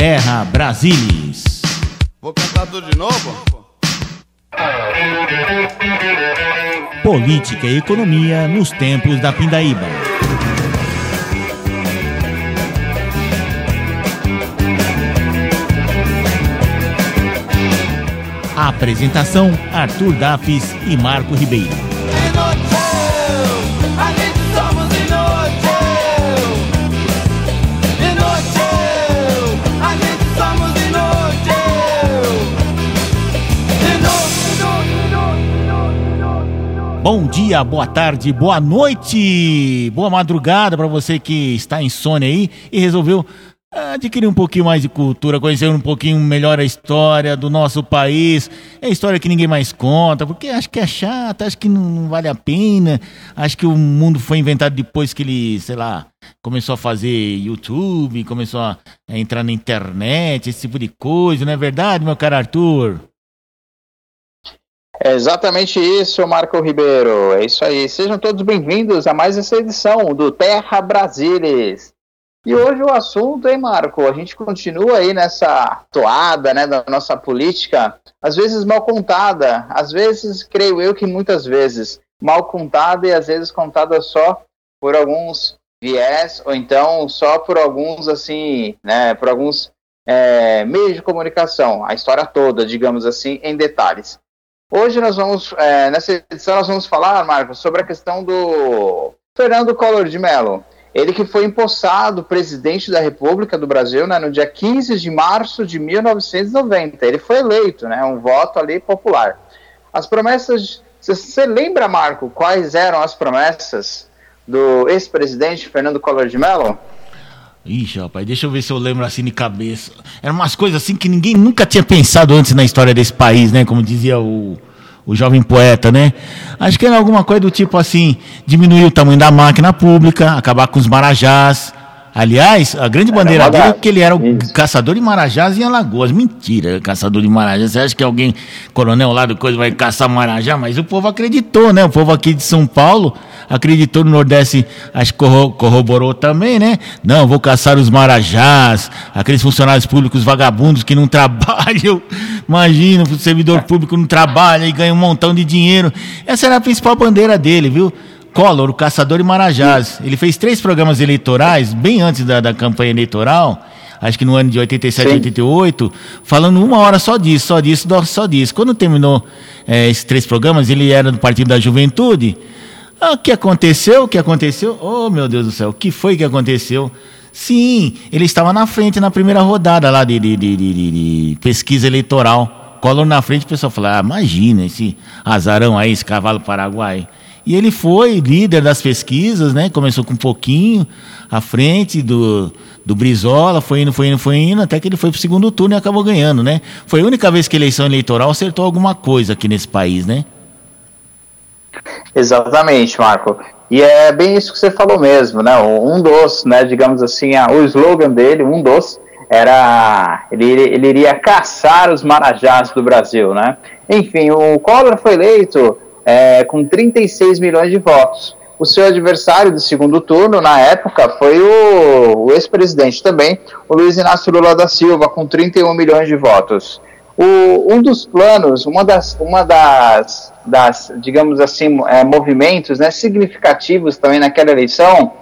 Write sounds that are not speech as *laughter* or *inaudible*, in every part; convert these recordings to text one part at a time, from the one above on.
Terra Brasilis. Vou cantar tudo de novo? Política e economia nos tempos da Pindaíba. Apresentação: Arthur Dafis e Marco Ribeiro. Bom dia, boa tarde, boa noite, boa madrugada para você que está insônia aí e resolveu adquirir um pouquinho mais de cultura, conhecer um pouquinho melhor a história do nosso país. É história que ninguém mais conta, porque acho que é chata, acho que não vale a pena. Acho que o mundo foi inventado depois que ele, sei lá, começou a fazer YouTube, começou a entrar na internet, esse tipo de coisa, não é verdade, meu caro Arthur? É exatamente isso, Marco Ribeiro. É isso aí. Sejam todos bem-vindos a mais essa edição do Terra Brasilis. E hoje o assunto, hein, Marco? A gente continua aí nessa toada, né, da nossa política, às vezes mal contada, às vezes, creio eu que muitas vezes, mal contada e às vezes contada só por alguns viés, ou então só por alguns, assim, né, por alguns é, meios de comunicação, a história toda, digamos assim, em detalhes. Hoje nós vamos, é, nessa edição nós vamos falar, Marco, sobre a questão do Fernando Collor de Mello. Ele que foi empossado presidente da República do Brasil né, no dia 15 de março de 1990. Ele foi eleito, né, um voto ali popular. As promessas. Você lembra, Marco, quais eram as promessas do ex-presidente Fernando Collor de Mello? Ixi, rapaz, deixa eu ver se eu lembro assim de cabeça. Eram umas coisas assim que ninguém nunca tinha pensado antes na história desse país, né? Como dizia o, o jovem poeta, né? Acho que era alguma coisa do tipo assim: diminuir o tamanho da máquina pública, acabar com os marajás. Aliás, a grande bandeira dele é que ele era o Isso. caçador de marajás em Alagoas. Mentira, caçador de marajás. Você acha que alguém, coronel lá do coisa, vai caçar marajá? Mas o povo acreditou, né? O povo aqui de São Paulo acreditou no Nordeste, acho que corro- corroborou também, né? Não, vou caçar os marajás, aqueles funcionários públicos vagabundos que não *laughs* trabalham. Imagina, o servidor público não trabalha e ganha um montão de dinheiro. Essa era a principal bandeira dele, viu? Collor, o caçador de marajás. Ele fez três programas eleitorais, bem antes da, da campanha eleitoral, acho que no ano de 87, Sim. 88, falando uma hora só disso, só disso, só disso. Quando terminou eh, esses três programas, ele era do Partido da Juventude. Ah, o que aconteceu? O que aconteceu? Oh, meu Deus do céu, o que foi que aconteceu? Sim, ele estava na frente na primeira rodada lá de, de, de, de- pesquisa eleitoral. Collor na frente, o pessoal falou: ah, imagina esse azarão aí, esse cavalo paraguai. E ele foi líder das pesquisas, né? Começou com um pouquinho à frente do, do Brizola, foi indo, foi indo, foi indo, até que ele foi pro segundo turno e acabou ganhando, né? Foi a única vez que a eleição eleitoral acertou alguma coisa aqui nesse país, né? Exatamente, Marco. E é bem isso que você falou mesmo, né? Um dos, né, digamos assim, o slogan dele, um dos, era ele, ele iria caçar os marajás do Brasil, né? Enfim, o Collor foi eleito é, com 36 milhões de votos. O seu adversário do segundo turno, na época, foi o, o ex-presidente também, o Luiz Inácio Lula da Silva, com 31 milhões de votos. O, um dos planos, uma das, uma das, das digamos assim, é, movimentos né, significativos também naquela eleição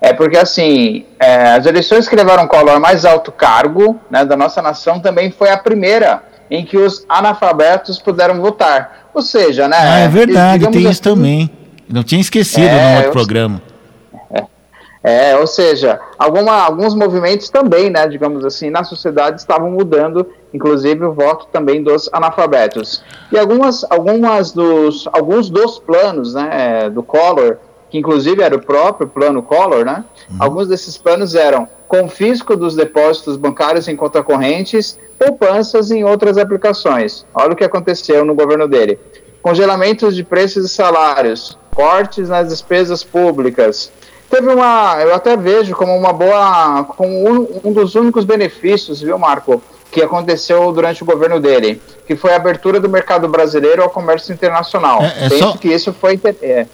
é porque, assim, é, as eleições que levaram Collor ao mais alto cargo né, da nossa nação também foi a primeira em que os analfabetos puderam votar. Ou seja, né? Ah, é verdade, tem isso assim, também. Não tinha esquecido É, no outro eu- programa. *laughs* É, ou seja, alguma, alguns movimentos também, né, digamos assim, na sociedade estavam mudando, inclusive o voto também dos analfabetos. E algumas, algumas dos, alguns dos planos, né, do Collor, que inclusive era o próprio plano Collor, né, alguns desses planos eram confisco dos depósitos bancários em conta correntes, poupanças em outras aplicações. Olha o que aconteceu no governo dele. Congelamentos de preços e salários, cortes nas despesas públicas, teve uma, eu até vejo como uma boa, como um, um dos únicos benefícios, viu, Marco, que aconteceu durante o governo dele, que foi a abertura do mercado brasileiro ao comércio internacional. É- é Penso só- que isso foi. É.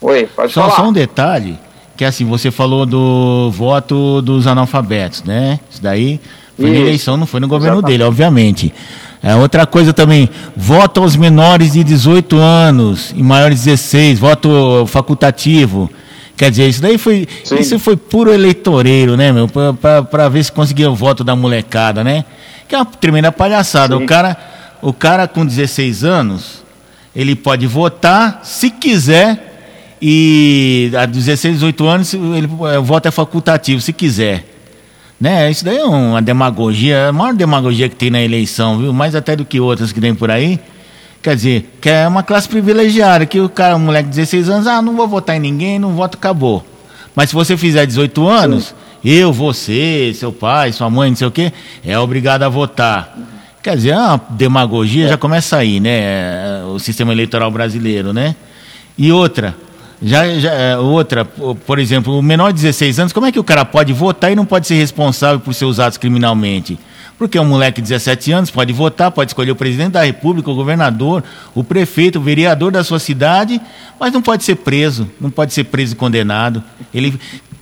Oi, pode Só, falar. só um detalhe, Que é assim, você falou do voto dos analfabetos, né? Isso daí foi na Isso. eleição, não foi no governo Exatamente. dele, obviamente. É, outra coisa também, voto aos menores de 18 anos e maiores de 16, voto facultativo. Quer dizer, isso daí foi, Sim. isso foi puro eleitoreiro, né, meu? Pra ver se conseguia o voto da molecada, né? Que é uma tremenda palhaçada. Sim. O cara, o cara com 16 anos, ele pode votar se quiser e a 16, 18 anos ele, o voto é facultativo, se quiser. Né? Isso daí é uma demagogia, a maior demagogia que tem na eleição, viu? Mais até do que outras que tem por aí. Quer dizer, que é uma classe privilegiada, que o cara, um moleque de 16 anos, ah, não vou votar em ninguém, não voto, acabou. Mas se você fizer 18 anos, eu, você, seu pai, sua mãe, não sei o quê, é obrigado a votar. Quer dizer, é uma demagogia já começa aí, né? O sistema eleitoral brasileiro, né? E outra, já, já, é, outra, po- por exemplo, o menor de 16 anos, como é que o cara pode votar e não pode ser responsável por seus atos criminalmente? Porque um moleque de 17 anos pode votar, pode escolher o presidente da república, o governador, o prefeito, o vereador da sua cidade, mas não pode ser preso, não pode ser preso e condenado. Ele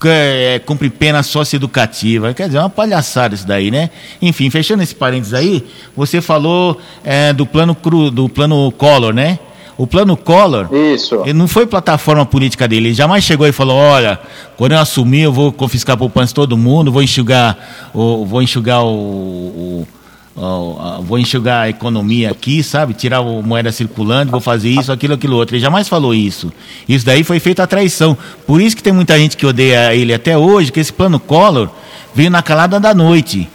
é, cumpre pena socioeducativa. Quer dizer, é uma palhaçada isso daí, né? Enfim, fechando esse parênteses aí, você falou é, do plano cru, do plano Collor, né? O plano Collor, Isso. ele não foi plataforma política dele. Ele jamais chegou e falou: olha, quando eu assumir, eu vou confiscar a poupança de todo mundo, vou enxugar, o, vou enxugar o. o- vou enxugar a economia aqui, sabe? Tirar a moeda circulante, vou fazer isso, aquilo, aquilo outro. Ele jamais falou isso. Isso daí foi feito a traição. Por isso que tem muita gente que odeia ele até hoje, que esse plano Collor veio na calada da noite.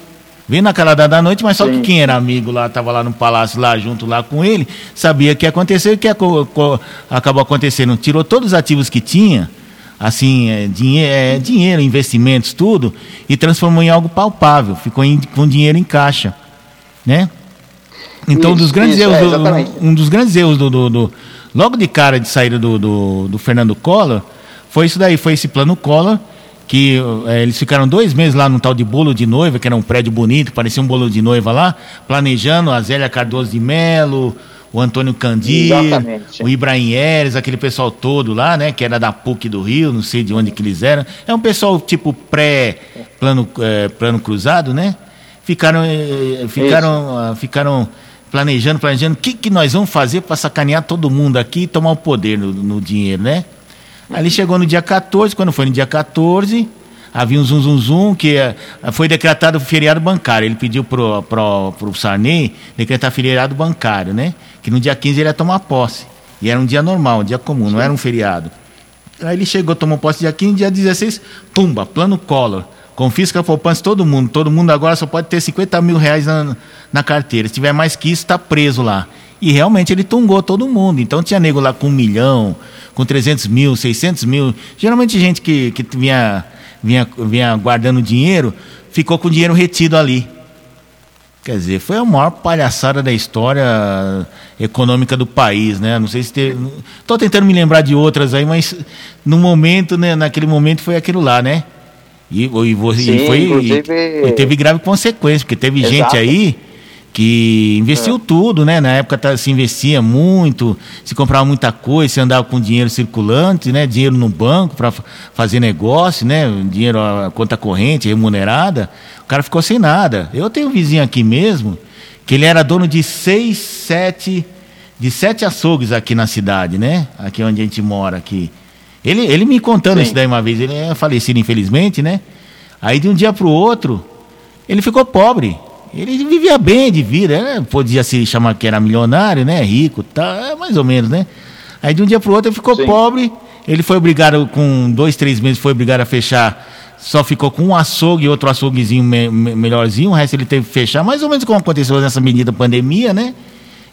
Veio na calada da noite, mas só Sim. que quem era amigo lá, estava lá no palácio, lá junto lá com ele, sabia que ia acontecer, o que acabou acontecendo? Tirou todos os ativos que tinha, assim, é, dinhe é, dinheiro, investimentos, tudo, e transformou em algo palpável, ficou em- com dinheiro em caixa, né? Então, um dos Isso, grandes isso, erros, é, do- exatamente. um dos grandes erros do, do- do- logo de cara de saída do, do, do Fernando Collor, foi isso daí, foi esse plano Collor, que eh, eles ficaram dois meses lá num tal de bolo de noiva, que era um prédio bonito, parecia um bolo de noiva lá, planejando a Zélia Cardoso de Melo, o Antônio Candir, Exatamente. o Ibrahim Eres, aquele pessoal todo lá, né, que era da PUC do Rio, não sei de onde que eles eram. É um pessoal tipo pré-plano plano cruzado, né? Ficaram, eh, ficaram, ah, ficaram planejando, planejando o que, que nós vamos fazer para sacanear todo mundo aqui e tomar o poder no, no dinheiro, né? Ele chegou no dia 14, quando foi no dia 14, havia um zum zum zum que eh, foi decretado feriado bancário. Ele pediu pro, pro, pro Sarney decretar feriado bancário, né? Que no dia 15 ele ia tomar posse. E era um dia normal, um dia comum, não era um feriado. Aí ele chegou, tomou posse dia 15, dia 16, pumba, plano Collor. Confisca a poupança todo mundo. Todo mundo agora só pode ter 50 mil reais na, na carteira. Se tiver mais que isso, está preso lá. E realmente ele tungou todo mundo. Então tinha nego lá com um milhão, com 300 mil, 600 mil. Geralmente gente que, que vinha, vinha, vinha guardando dinheiro, ficou com o dinheiro retido ali. Quer dizer, foi a maior palhaçada da história econômica do país, né? Não sei se teve. Estou tentando me lembrar de outras aí, mas no momento, né? Naquele momento foi aquilo lá, né? E, e, e Sim, foi, inclusive- e teve grave consequência, porque teve Exato. gente aí que investiu tudo, né? Na época tá- se investia muito, se comprava muita coisa, se andava com dinheiro circulante, né? Dinheiro no banco para fazer negócio, né? Dinheiro a conta corrente, remunerada. O cara ficou sem nada. Eu tenho um vizinho aqui mesmo que ele era dono de seis, sete, de sete açougues aqui na cidade, né? Aqui onde a gente mora aqui. Ele, ele me contando Sim. isso daí uma vez, ele é falecido infelizmente, né? Aí de um dia para o outro, ele ficou pobre. Ele vivia bem de vida, né? podia se chamar que era milionário, né? Rico, tá, mais ou menos, né? Aí de um dia para o outro ele ficou Sim. pobre. Ele foi obrigado, com dois, três meses, foi obrigado a fechar. Só ficou com um açougue e outro açouguezinho me- me- melhorzinho. O resto ele teve que fechar, mais ou menos como aconteceu nessa medida pandemia, né?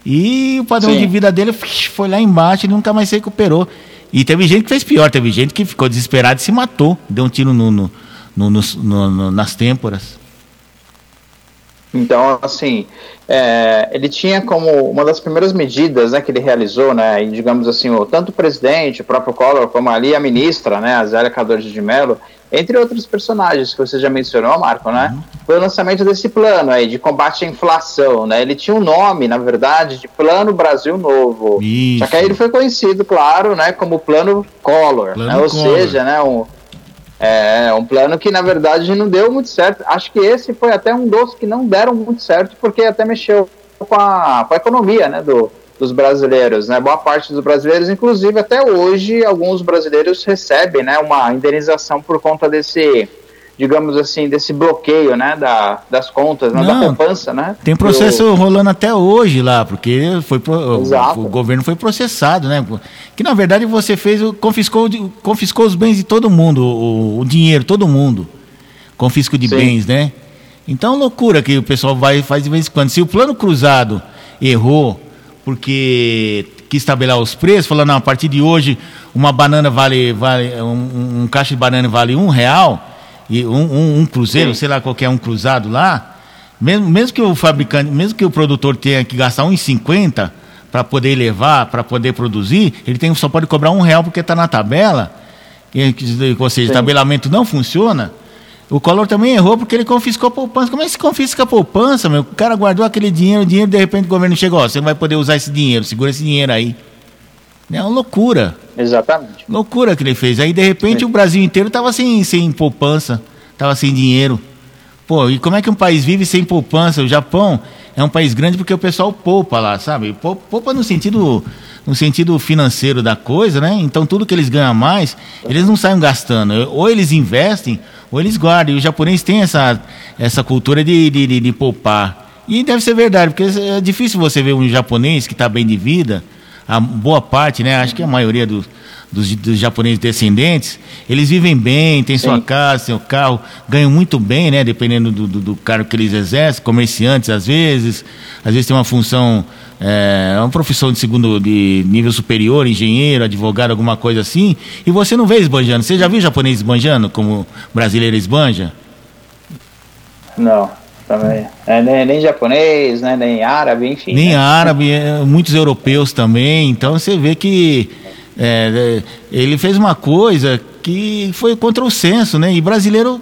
E o padrão Sim. de vida dele foi lá embaixo, ele nunca mais se recuperou. E teve gente que fez pior, teve gente que ficou desesperada e se matou, deu um tiro no, no- no- no- nas têmporas. Então, assim, é, ele tinha como uma das primeiras medidas né, que ele realizou, né, e digamos assim, o, tanto o presidente, o próprio Collor, como ali a ministra, né, a Zélia Cardoso de Mello, entre outros personagens que você já mencionou, Marco, né, Uhum. foi o lançamento desse plano aí de combate à inflação, né, ele tinha um nome, na verdade, de Plano Brasil Novo, Isso. só que aí ele foi conhecido, claro, né, como Plano Collor, Plano né, ou Collor. seja, né, um, É um plano que, na verdade, não deu muito certo. Acho que esse foi até um dos que não deram muito certo, porque até mexeu com a, com a economia né, do, dos brasileiros. Né? Boa parte dos brasileiros, inclusive até hoje, alguns brasileiros recebem né, uma indenização por conta desse, digamos assim, desse bloqueio né, da, das contas, né, da Não, poupança. Né? Tem processo Do- rolando até hoje lá, porque foi pro- o, governo foi processado, né? Que na verdade você fez, confiscou, confiscou os bens de todo mundo, o, o dinheiro, todo mundo. Confisco de Sim. bens, né? Então loucura que o pessoal vai faz de vez em quando. Se o plano cruzado errou porque quis tabelar os preços, falando, não, a partir de hoje uma banana vale, vale um, um caixa de banana vale um real, e um, um- um cruzeiro, Sim. sei lá, qualquer um cruzado lá, mesmo, mesmo que o fabricante, mesmo que o produtor tenha que gastar 1,50 para poder levar, para poder produzir, ele tem, só pode cobrar um real porque está na tabela, e- que- ou seja, o Sim. tabelamento não funciona. O Collor também errou porque ele confiscou a poupança. Como é que se confisca a poupança, meu? O cara guardou aquele dinheiro, o dinheiro, de repente o governo chegou, ó, você não vai poder usar esse dinheiro, segura esse dinheiro aí. É uma loucura. Exatamente. Loucura que ele fez. Aí, de repente, Sim. o Brasil inteiro tava sem, sem poupança, tava sem dinheiro. Pô, e como é que um país vive sem poupança? O Japão é um país grande porque o pessoal poupa lá, sabe? Pou- Poupa no sentido, no sentido financeiro da coisa, né? Então, tudo que eles ganham mais, eles não saem gastando. Ou eles investem, ou eles guardam. E os japoneses têm essa, essa cultura de, de, de, de poupar. E deve ser verdade, porque é difícil você ver um japonês que está bem de vida, a boa parte, né? Acho que a maioria dos, dos, dos japoneses descendentes, eles vivem bem, têm sua Sim. casa, seu carro, ganham muito bem, né? Dependendo do, do, do cargo que eles exercem, comerciantes às vezes, às vezes tem uma função, é, uma profissão de segundo, de nível superior, engenheiro, advogado, alguma coisa assim, e você não vê esbanjando. Você já viu japonês esbanjando como brasileiro esbanja? Não, também. É, nem, nem japonês, né, nem árabe, enfim. Nem né? árabe, é, muitos europeus também. Então você vê que é, é, ele fez uma coisa que foi contra o senso, né? E brasileiro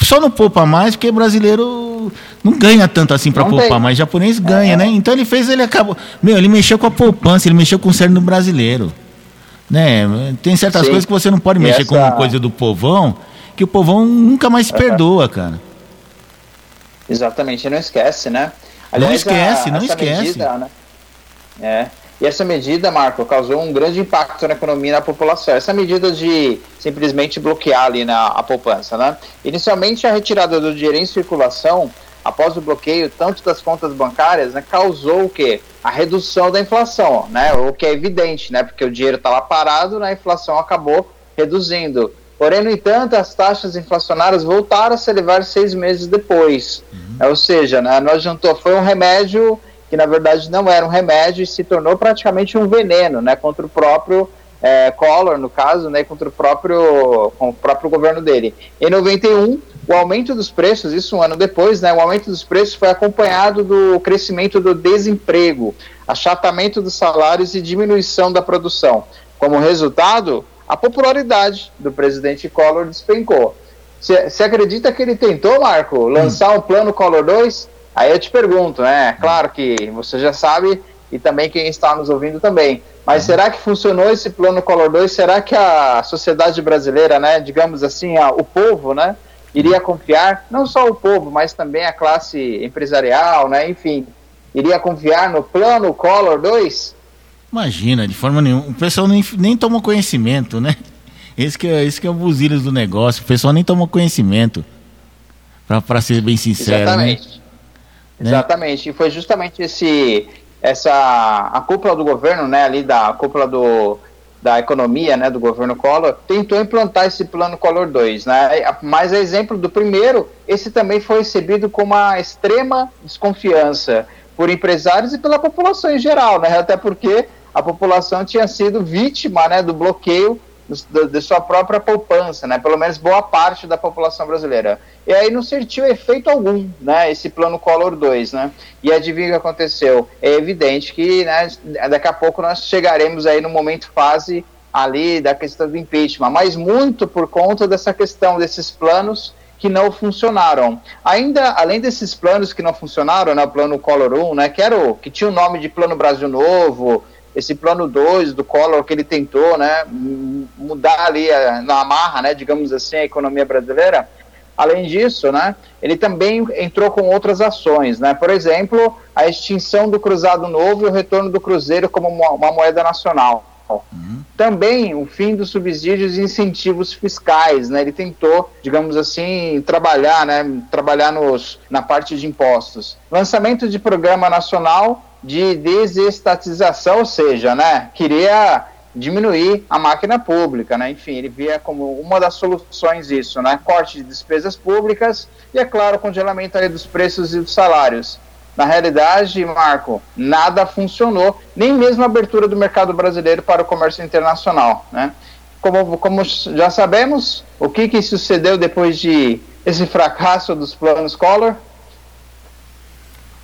só não poupa mais porque brasileiro não ganha tanto assim para poupar, tem. mas japonês ganha, É. né? Então ele fez, ele acabou. Meu, ele mexeu com a poupança, ele mexeu com o cérebro do brasileiro. Né? Tem certas Sim. coisas que você não pode mexer essa- com coisa do povão, que o povão nunca mais se perdoa, cara. Exatamente, não esquece, né? esquece, não essa esquece. Medida, né? É. E essa medida, Marco, causou um grande impacto na economia e na população. Essa medida de simplesmente bloquear ali na, a poupança, né? Inicialmente, a retirada do dinheiro em circulação, após o bloqueio tanto das contas bancárias, né, causou o quê? A redução da inflação, né? O que é evidente, né? Porque o dinheiro estava parado, né? A inflação acabou reduzindo. Porém, no entanto, as taxas inflacionárias voltaram a se elevar seis meses depois. É, Ou seja, né, não adiantou, foi um remédio que na verdade não era um remédio e se tornou praticamente um veneno, né, contra o próprio é, Collor, no caso, né, contra o próprio, com o próprio governo dele. Em 91, o aumento dos preços, isso um ano depois, né, o aumento dos preços foi acompanhado do crescimento do desemprego, achatamento dos salários e diminuição da produção. Como resultado, a popularidade do presidente Collor despencou. Você acredita que ele tentou, Marco, lançar um plano Collor 2? Aí eu te pergunto, né? Claro que você já sabe e também quem está nos ouvindo também. Mas será que funcionou esse plano Collor 2? Será que a sociedade brasileira, né, digamos assim, a, o povo, né, iria confiar, não só o povo, mas também a classe empresarial, né, enfim, iria confiar no plano Collor 2? Imagina, de forma nenhuma. O pessoal nem, nem tomou conhecimento, né? Esse que, é, esse que é o buzilas do negócio. O pessoal nem tomou conhecimento. Para ser bem sincero. Exatamente. Né? Exatamente. E foi justamente esse, essa a cúpula do governo, né, ali da cúpula do, da economia, né, do governo Collor, tentou implantar esse plano Collor 2, né? Mas a exemplo do primeiro, esse também foi recebido com uma extrema desconfiança por empresários e pela população em geral, né? Até porque a população tinha sido vítima, né, do bloqueio de sua própria poupança, né? Pelo menos boa parte da população brasileira. E aí não sentiu efeito algum, né? Esse plano Collor 2, né? E adivinha o que aconteceu? É evidente que, né, daqui a pouco nós chegaremos aí no momento fase ali da questão do impeachment, mas muito por conta dessa questão desses planos que não funcionaram. Ainda, além desses planos que não funcionaram, né, o plano Collor 1, né, que, era o, que tinha o nome de Plano Brasil Novo, esse plano 2 do Collor que ele tentou, né, mudar ali a, na amarra, né, digamos assim, a economia brasileira. Além disso, né, ele também entrou com outras ações, né, por exemplo, a extinção do cruzado novo e o retorno do cruzeiro como uma, uma moeda nacional. Também o fim dos subsídios e incentivos fiscais, né? Ele tentou, digamos assim, trabalhar, né? Trabalhar nos, na parte de impostos. Lançamento de programa nacional de desestatização, ou seja, né? Queria diminuir a máquina pública, né? Enfim, ele via como uma das soluções isso, né? Corte de despesas públicas e, é claro, congelamento dos preços e dos salários. Na realidade, Marco, nada funcionou, nem mesmo a abertura do mercado brasileiro para o comércio internacional, né? Como, como já sabemos, o que, que sucedeu depois de esse fracasso dos planos Collor?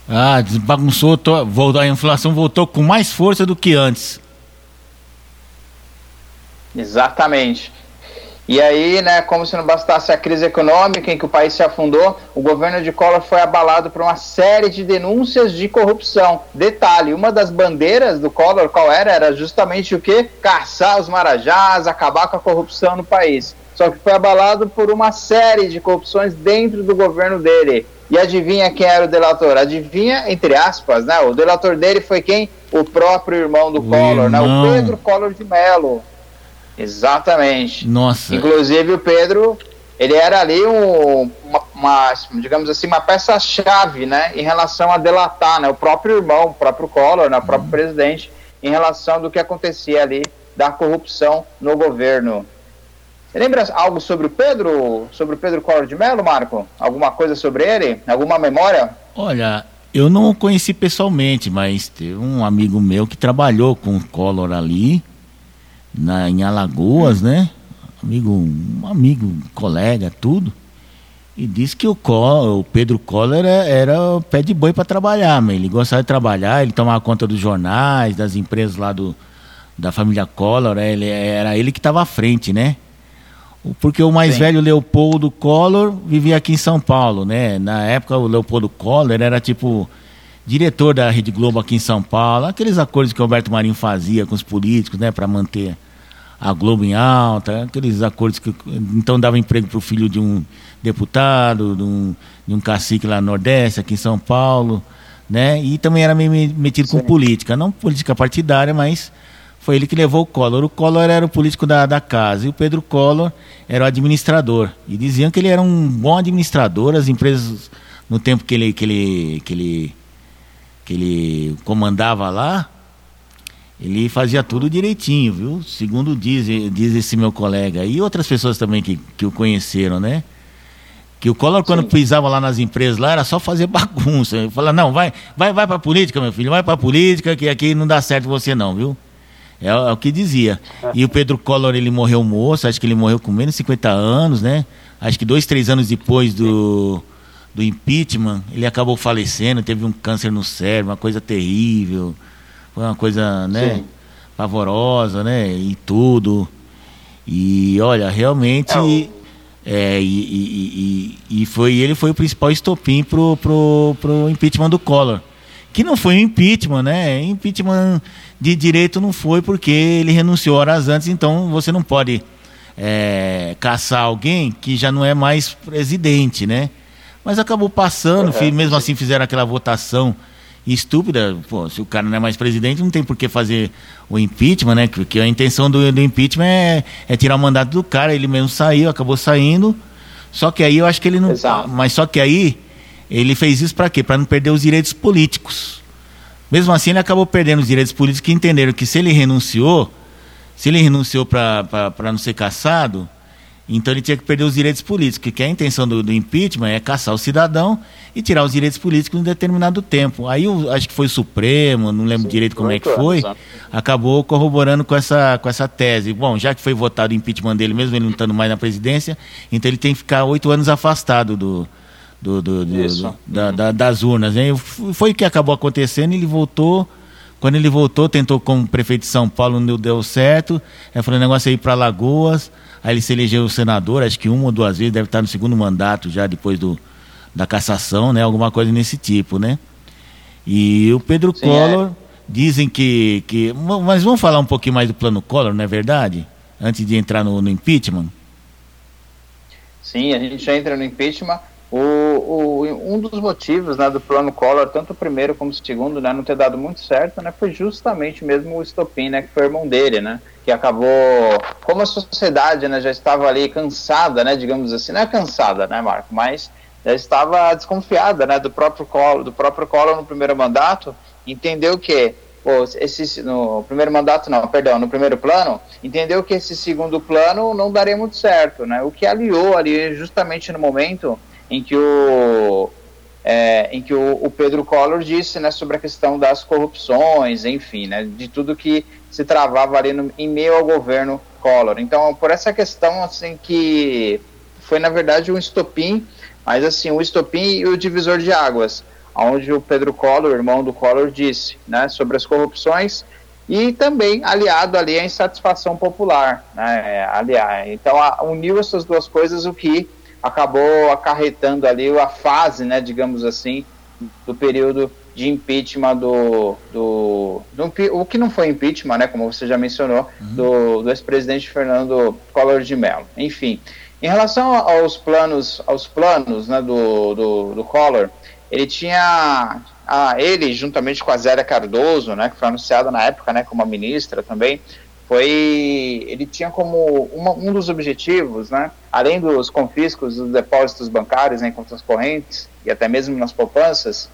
Ah, bagunçou, to- voltou, a inflação voltou com mais força do que antes. Exatamente. E aí, né, como se não bastasse a crise econômica em que o país se afundou, o governo de Collor foi abalado por uma série de denúncias de corrupção. Detalhe, uma das bandeiras do Collor, qual era? Era justamente o quê? Caçar os marajás, acabar com a corrupção no país. Só que foi abalado por uma série de corrupções dentro do governo dele. E adivinha quem era o delator? Adivinha, entre aspas, né? O delator dele foi quem? O próprio irmão do O Collor, né? O irmão. Pedro Collor de Mello. Exatamente. Nossa, Inclusive o Pedro, ele era ali um, uma, uma, digamos assim, uma peça-chave, né, em relação a delatar, né, o próprio irmão, o próprio Collor, né, o próprio presidente, em relação do que acontecia ali da corrupção no governo. Lembra algo sobre o Pedro, sobre o Pedro Collor de Mello, Marco? Alguma coisa sobre ele? Alguma memória? olha, eu não o conheci pessoalmente, mas teve um amigo meu que trabalhou com o Collor ali, na, em Alagoas, né? Amigo, um amigo, colega, tudo. E disse que o, Collor, o Pedro Collor era, era o pé de boi para trabalhar, mas ele gostava de trabalhar, ele tomava conta dos jornais, das empresas lá do, da família Collor, ele, era ele que estava à frente, né? Porque o mais Sim. velho Leopoldo Collor vivia aqui em São Paulo, né? Na época o Leopoldo Collor era tipo diretor da Rede Globo aqui em São Paulo, aqueles acordos que o Alberto Marinho fazia com os políticos, né, para manter a Globo em alta, aqueles acordos que então dava emprego para o filho de um deputado, de um, de um cacique lá no Nordeste, aqui em São Paulo, né? E também era meio me- metido com Sim. política, não política partidária, mas foi ele que levou o Collor. O Collor era o político da, da casa e o Pedro Collor era o administrador. E diziam que ele era um bom administrador, as empresas no tempo que ele que ele que ele que ele comandava lá, ele fazia tudo direitinho, viu? Segundo diz, diz esse meu colega. E outras pessoas também que, que o conheceram, né? Que o Collor, quando Sim. pisava lá nas empresas, lá era só fazer *laughs* bagunça. Ele falava, não, vai, vai, vai pra política, meu filho, vai pra política, que aqui não dá certo você não, viu? É, o- é o que dizia. E o Pedro Collor, ele morreu moço, acho que ele morreu com menos de 50 anos, né? Acho que dois, três anos depois do, do impeachment, ele acabou falecendo, teve um câncer no cérebro, uma coisa terrível. Foi uma coisa, né? Sim. Pavorosa, né? E tudo. E olha, realmente. É, o- é, e, e, e, e foi ele foi o principal estopim pro, pro, pro impeachment do Collor. Que não foi um impeachment, né? Impeachment de direito não foi porque ele renunciou horas antes, então você não pode é, caçar alguém que já não é mais presidente, né? Mas acabou passando, fi- mesmo assim fizeram aquela votação estúpida. Pô, se o cara não é mais presidente, não tem por que fazer o impeachment, né? Porque a intenção do, do impeachment é, é tirar o mandato do cara. Ele mesmo saiu, acabou saindo. Só que aí eu acho que ele não. Exato. Mas só que aí ele fez isso para quê? Para não perder os direitos políticos. Mesmo assim, ele acabou perdendo os direitos políticos que entenderam que se ele renunciou, se ele renunciou para não ser caçado, então ele tinha que perder os direitos políticos, que a intenção do, do impeachment é caçar o cidadão e tirar os direitos políticos em um determinado tempo. Aí o- acho que foi o Supremo, não lembro direito como é que foi, né? acabou corroborando com essa, com essa tese. Bom, já que foi votado o impeachment dele, mesmo ele não estando mais na presidência, então ele tem que ficar oito anos afastado do, do, do- do- da- da- das urnas. Né? Foi o que acabou acontecendo, ele voltou. Quando ele voltou, tentou como prefeito de São Paulo, não deu certo. Aí falou, o negócio é ir para Lagoas. Aí ele se elegeu senador, acho que uma ou duas vezes, deve estar no segundo mandato já depois do, da cassação, né? Alguma coisa nesse tipo, né? E o Pedro Sim, Collor Dizem que, que. Mas vamos falar um pouquinho mais do plano Collor, não é verdade? Antes de entrar no, no impeachment? Sim, a gente já entra no impeachment. O, o, um dos motivos né, do plano Collor, tanto o primeiro como o segundo, né, não ter dado muito certo, né, foi justamente mesmo o Estopim, né, que foi o irmão dele, né, que acabou, como a sociedade né, já estava ali cansada, né, digamos assim, não é cansada, né, Marco, mas já estava desconfiada né, do próprio Collor, do próprio Collor no primeiro mandato, entendeu que pô, esse, no primeiro mandato não, perdão, no primeiro plano, entendeu que esse segundo plano não daria muito certo, né, o que aliou ali justamente no momento em que o é, em que o, o, Pedro Collor disse né, sobre a questão das corrupções, enfim, né, de tudo que se travava ali no, em meio ao governo Collor. Então, por essa questão assim que foi na verdade um estopim, mas assim um estopim e o divisor de águas, onde o Pedro Collor, irmão do Collor, disse né, sobre as corrupções e também aliado ali à insatisfação popular, né, aliar. Então, a, uniu essas duas coisas o que acabou acarretando ali a fase, né, digamos assim, do período de impeachment do, do, do, o que não foi impeachment, né, como você já mencionou, uhum. do, do ex-presidente Fernando Collor de Mello. Enfim, em relação aos planos, aos planos, né, do, do, do Collor, ele tinha a, ele juntamente com a Zélia Cardoso, né, que foi anunciada na época, né, como a ministra também, foi ele tinha como uma, um dos objetivos, né, além dos confiscos dos depósitos bancários em contas correntes e até mesmo nas poupanças,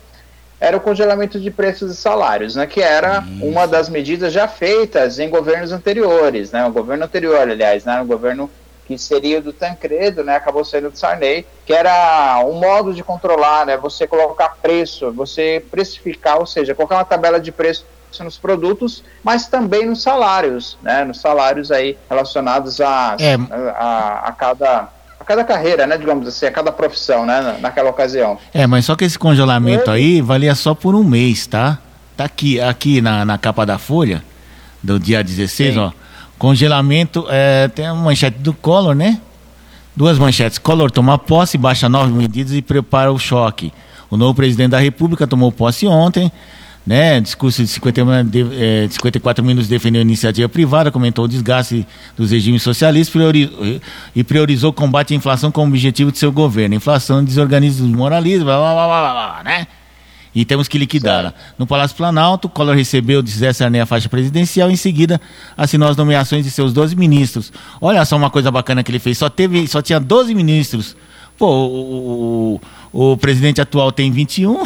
era o congelamento de preços e salários, né, que era Isso. uma das medidas já feitas em governos anteriores, né, o governo anterior, aliás, né, o governo que seria do Tancredo, né, acabou sendo do Sarney, que era um modo de controlar, né, você colocar preço, você precificar, ou seja, colocar uma tabela de preço nos produtos, mas também nos salários, né? Nos salários aí relacionados a, é. a, a, cada a cada carreira, né, digamos assim, a cada profissão, né, naquela ocasião. É, mas só que esse congelamento é. aí valia só por um mês, tá? Tá aqui, aqui na, na capa da folha, do dia 16, Sim. ó. Congelamento, é, tem a manchete do Collor, né? Duas manchetes. Collor toma posse, baixa nove medidas e prepara o choque. O novo presidente da República tomou posse ontem né? Discurso de, 51, de, é, de 54 minutos defendeu a iniciativa privada, comentou o desgaste dos regimes socialistas priori, e priorizou o combate à inflação como objetivo de seu governo. Inflação desorganiza o moralismo, blá, blá, blá, blá, blá, né? E temos que liquidá-la. No Palácio Planalto, Collor recebeu de Zé Sarney a faixa presidencial e em seguida assinou as nomeações de seus 12 ministros. Olha só uma coisa bacana que ele fez, só, teve, só tinha 12 ministros. Pô, o, o, o presidente atual tem 21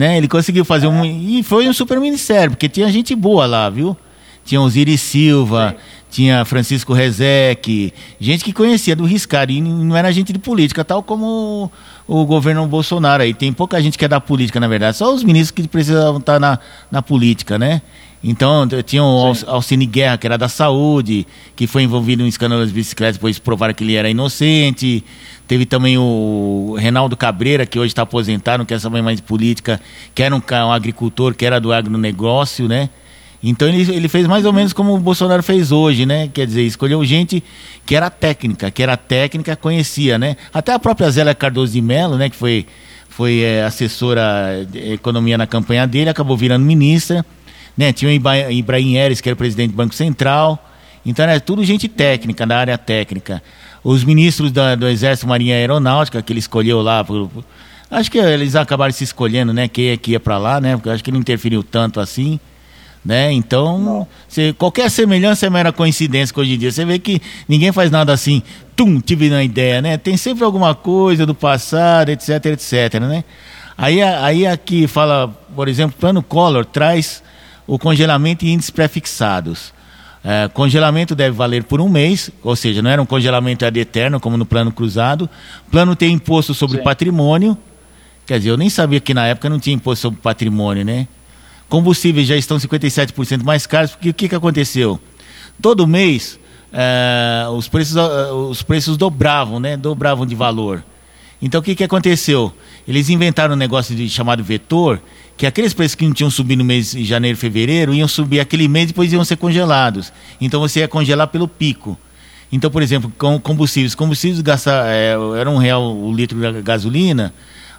né? Ele conseguiu fazer um. E foi um super ministério, porque tinha gente boa lá, viu? Tinha Osiris Silva, Sim. tinha Francisco Rezec, gente que conhecia do Riscari, e não era gente de política, tal como o, o, governo Bolsonaro aí. Tem pouca gente que é da política, na verdade, só os ministros que precisavam estar na, na política, né? Então, tinha o Alcine Guerra, que era da saúde, que foi envolvido em escândalo das bicicletas, depois provaram que ele era inocente. Teve também o Reinaldo Cabreira, que hoje está aposentado, não quer saber mais de política, que era um, um, agricultor, que era do agronegócio, né? Então ele, ele fez mais ou menos como o Bolsonaro fez hoje, né? Quer dizer, escolheu gente que era técnica, que era técnica, conhecia, né? Até a própria Zélia Cardoso de Mello, né? Que foi, foi é, assessora de economia na campanha dele, acabou virando ministra né? Tinha o Ibrahim Eres, que era presidente do Banco Central. Então era tudo gente técnica, da área técnica. Os ministros da, do Exército Marinha Aeronáutica, que ele escolheu lá. Por, acho que eles acabaram se escolhendo, né? Quem é que ia para lá, né? Porque acho que não interferiu tanto assim. Né? Então, você, qualquer semelhança é mera coincidência que hoje em dia. Você vê que ninguém faz nada assim, tum, tive na ideia, né? Tem sempre alguma coisa do passado, etc, etc, né? Aí, aí aqui fala, por exemplo, plano Collor traz o congelamento em índices prefixados. É, congelamento deve valer por um mês, ou seja, não era um congelamento ad eterno, como no plano cruzado. Plano tem imposto sobre Sim. patrimônio. Quer dizer, eu nem sabia que na época não tinha imposto sobre patrimônio, né? Combustíveis já estão 57% mais caros, porque o que, que aconteceu? Todo mês é, os, preços, é, os preços dobravam, né? Dobravam de valor. Então o que, que aconteceu? Eles inventaram um negócio de, chamado vetor, que aqueles preços que não tinham subido no mês de janeiro fevereiro iam subir aquele mês e depois iam ser congelados. Então você ia congelar pelo pico. Então, por exemplo, com combustíveis, combustíveis gasta, é, era um real o litro de gasolina,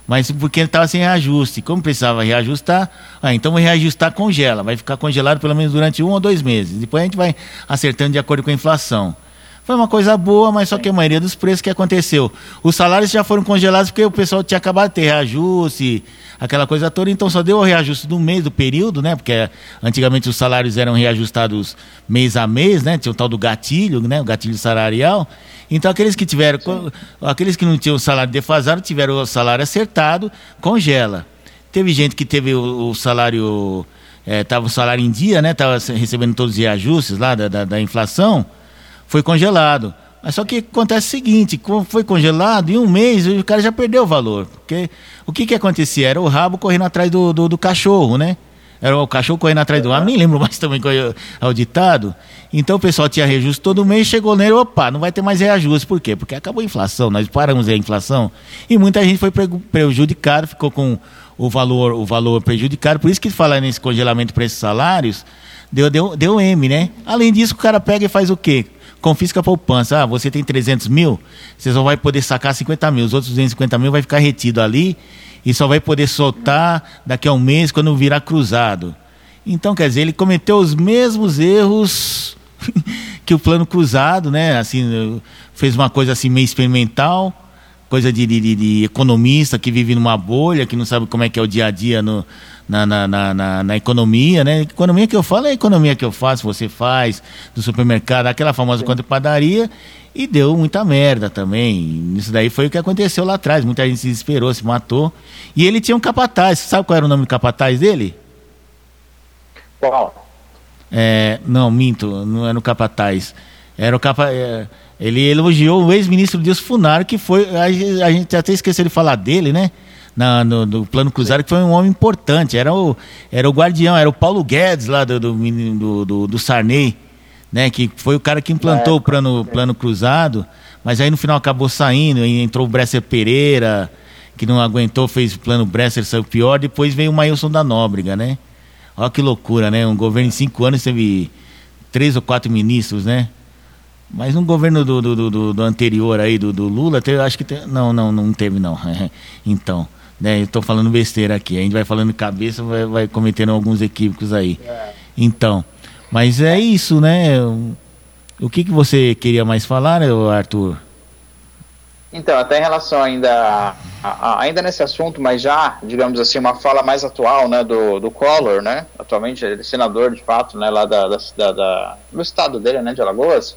Mas porque ele estava sem reajuste. Como precisava reajustar, ah, então vou reajustar, congela. Vai ficar congelado pelo menos durante um ou dois meses. Depois a gente vai acertando de acordo com a inflação. Foi uma coisa boa, mas só que a maioria dos preços que aconteceu. Os salários já foram congelados porque o pessoal tinha acabado de ter reajuste, aquela coisa toda, então só deu o reajuste do mês, do período, né? Porque antigamente os salários eram reajustados mês a mês, né? Tinha o tal do gatilho, né? O gatilho salarial. Então aqueles que tiveram, aqueles que não tinham salário defasado, tiveram o salário acertado, congela. Teve gente que teve o, o salário, estava é, o salário em dia, né? Estava recebendo todos os reajustes lá da, da, da inflação foi congelado. Mas só que acontece o seguinte, foi congelado, em um mês o cara já perdeu o valor. Porque o que que acontecia? Era o rabo correndo atrás do, do, do cachorro, né? Era o cachorro correndo atrás do rabo, nem lembro mais também qual é. Então o pessoal tinha reajuste todo mês, chegou nele, opa, não vai ter mais reajuste. Por quê? Porque acabou a inflação, nós paramos a inflação. E muita gente foi prejudicada, ficou com o valor, o valor prejudicado. Por isso que falar nesse congelamento para esses salários, deu, deu, deu M, né? Além disso, o cara pega e faz o quê? Confisca a poupança. Ah, você tem 300 mil, você só vai poder sacar 50 mil. Os outros 250 mil vai ficar retido ali e só vai poder soltar daqui a um mês quando virar cruzado. Então, quer dizer, ele cometeu os mesmos erros *laughs* que o plano cruzado, né? Assim, fez uma coisa assim meio experimental, coisa de, de, de economista que vive numa bolha, que não sabe como é que é o dia a dia no, na, na, na, na, economia, né? Economia que eu falo é a economia que eu faço, você faz, do supermercado, aquela famosa conta de padaria, e deu muita merda também. Isso daí foi o que aconteceu lá atrás. Muita gente se desesperou, se matou. E ele tinha um capataz. Sabe qual era o nome do capataz dele? Qual? É, não, minto, não era o capataz. Era o capa. É, ele elogiou o ex-ministro Dilson Funaro, que foi. A, a gente até esqueceu de falar dele, né? Na, no, no, plano cruzado, que foi um homem importante. Era o, era o guardião, era o Paulo Guedes lá do, do, do, do Sarney, né? Que foi o cara que implantou é, o plano, plano cruzado, mas aí no final acabou saindo, entrou o Bresser Pereira, que não aguentou, fez o plano Bresser, saiu pior, depois veio o Mailson da Nóbrega, né? Olha que loucura, né? Um governo em cinco anos teve três ou quatro ministros, né? Mas no governo do, do, do, do anterior aí, do, do Lula, teve, acho que teve, não, não, não teve não. *laughs* então, né? Eu estou falando besteira aqui. A gente vai falando cabeça, vai, vai cometendo alguns equívocos aí. É. Então, mas é isso, né? O que, que você queria mais falar, Arthur? Então, até em relação ainda, a, a, ainda nesse assunto, mas já, digamos assim, uma fala mais atual, né, do, do Collor, né, atualmente ele é senador, de fato, né, lá da, da, da, do estado dele, né, de Alagoas,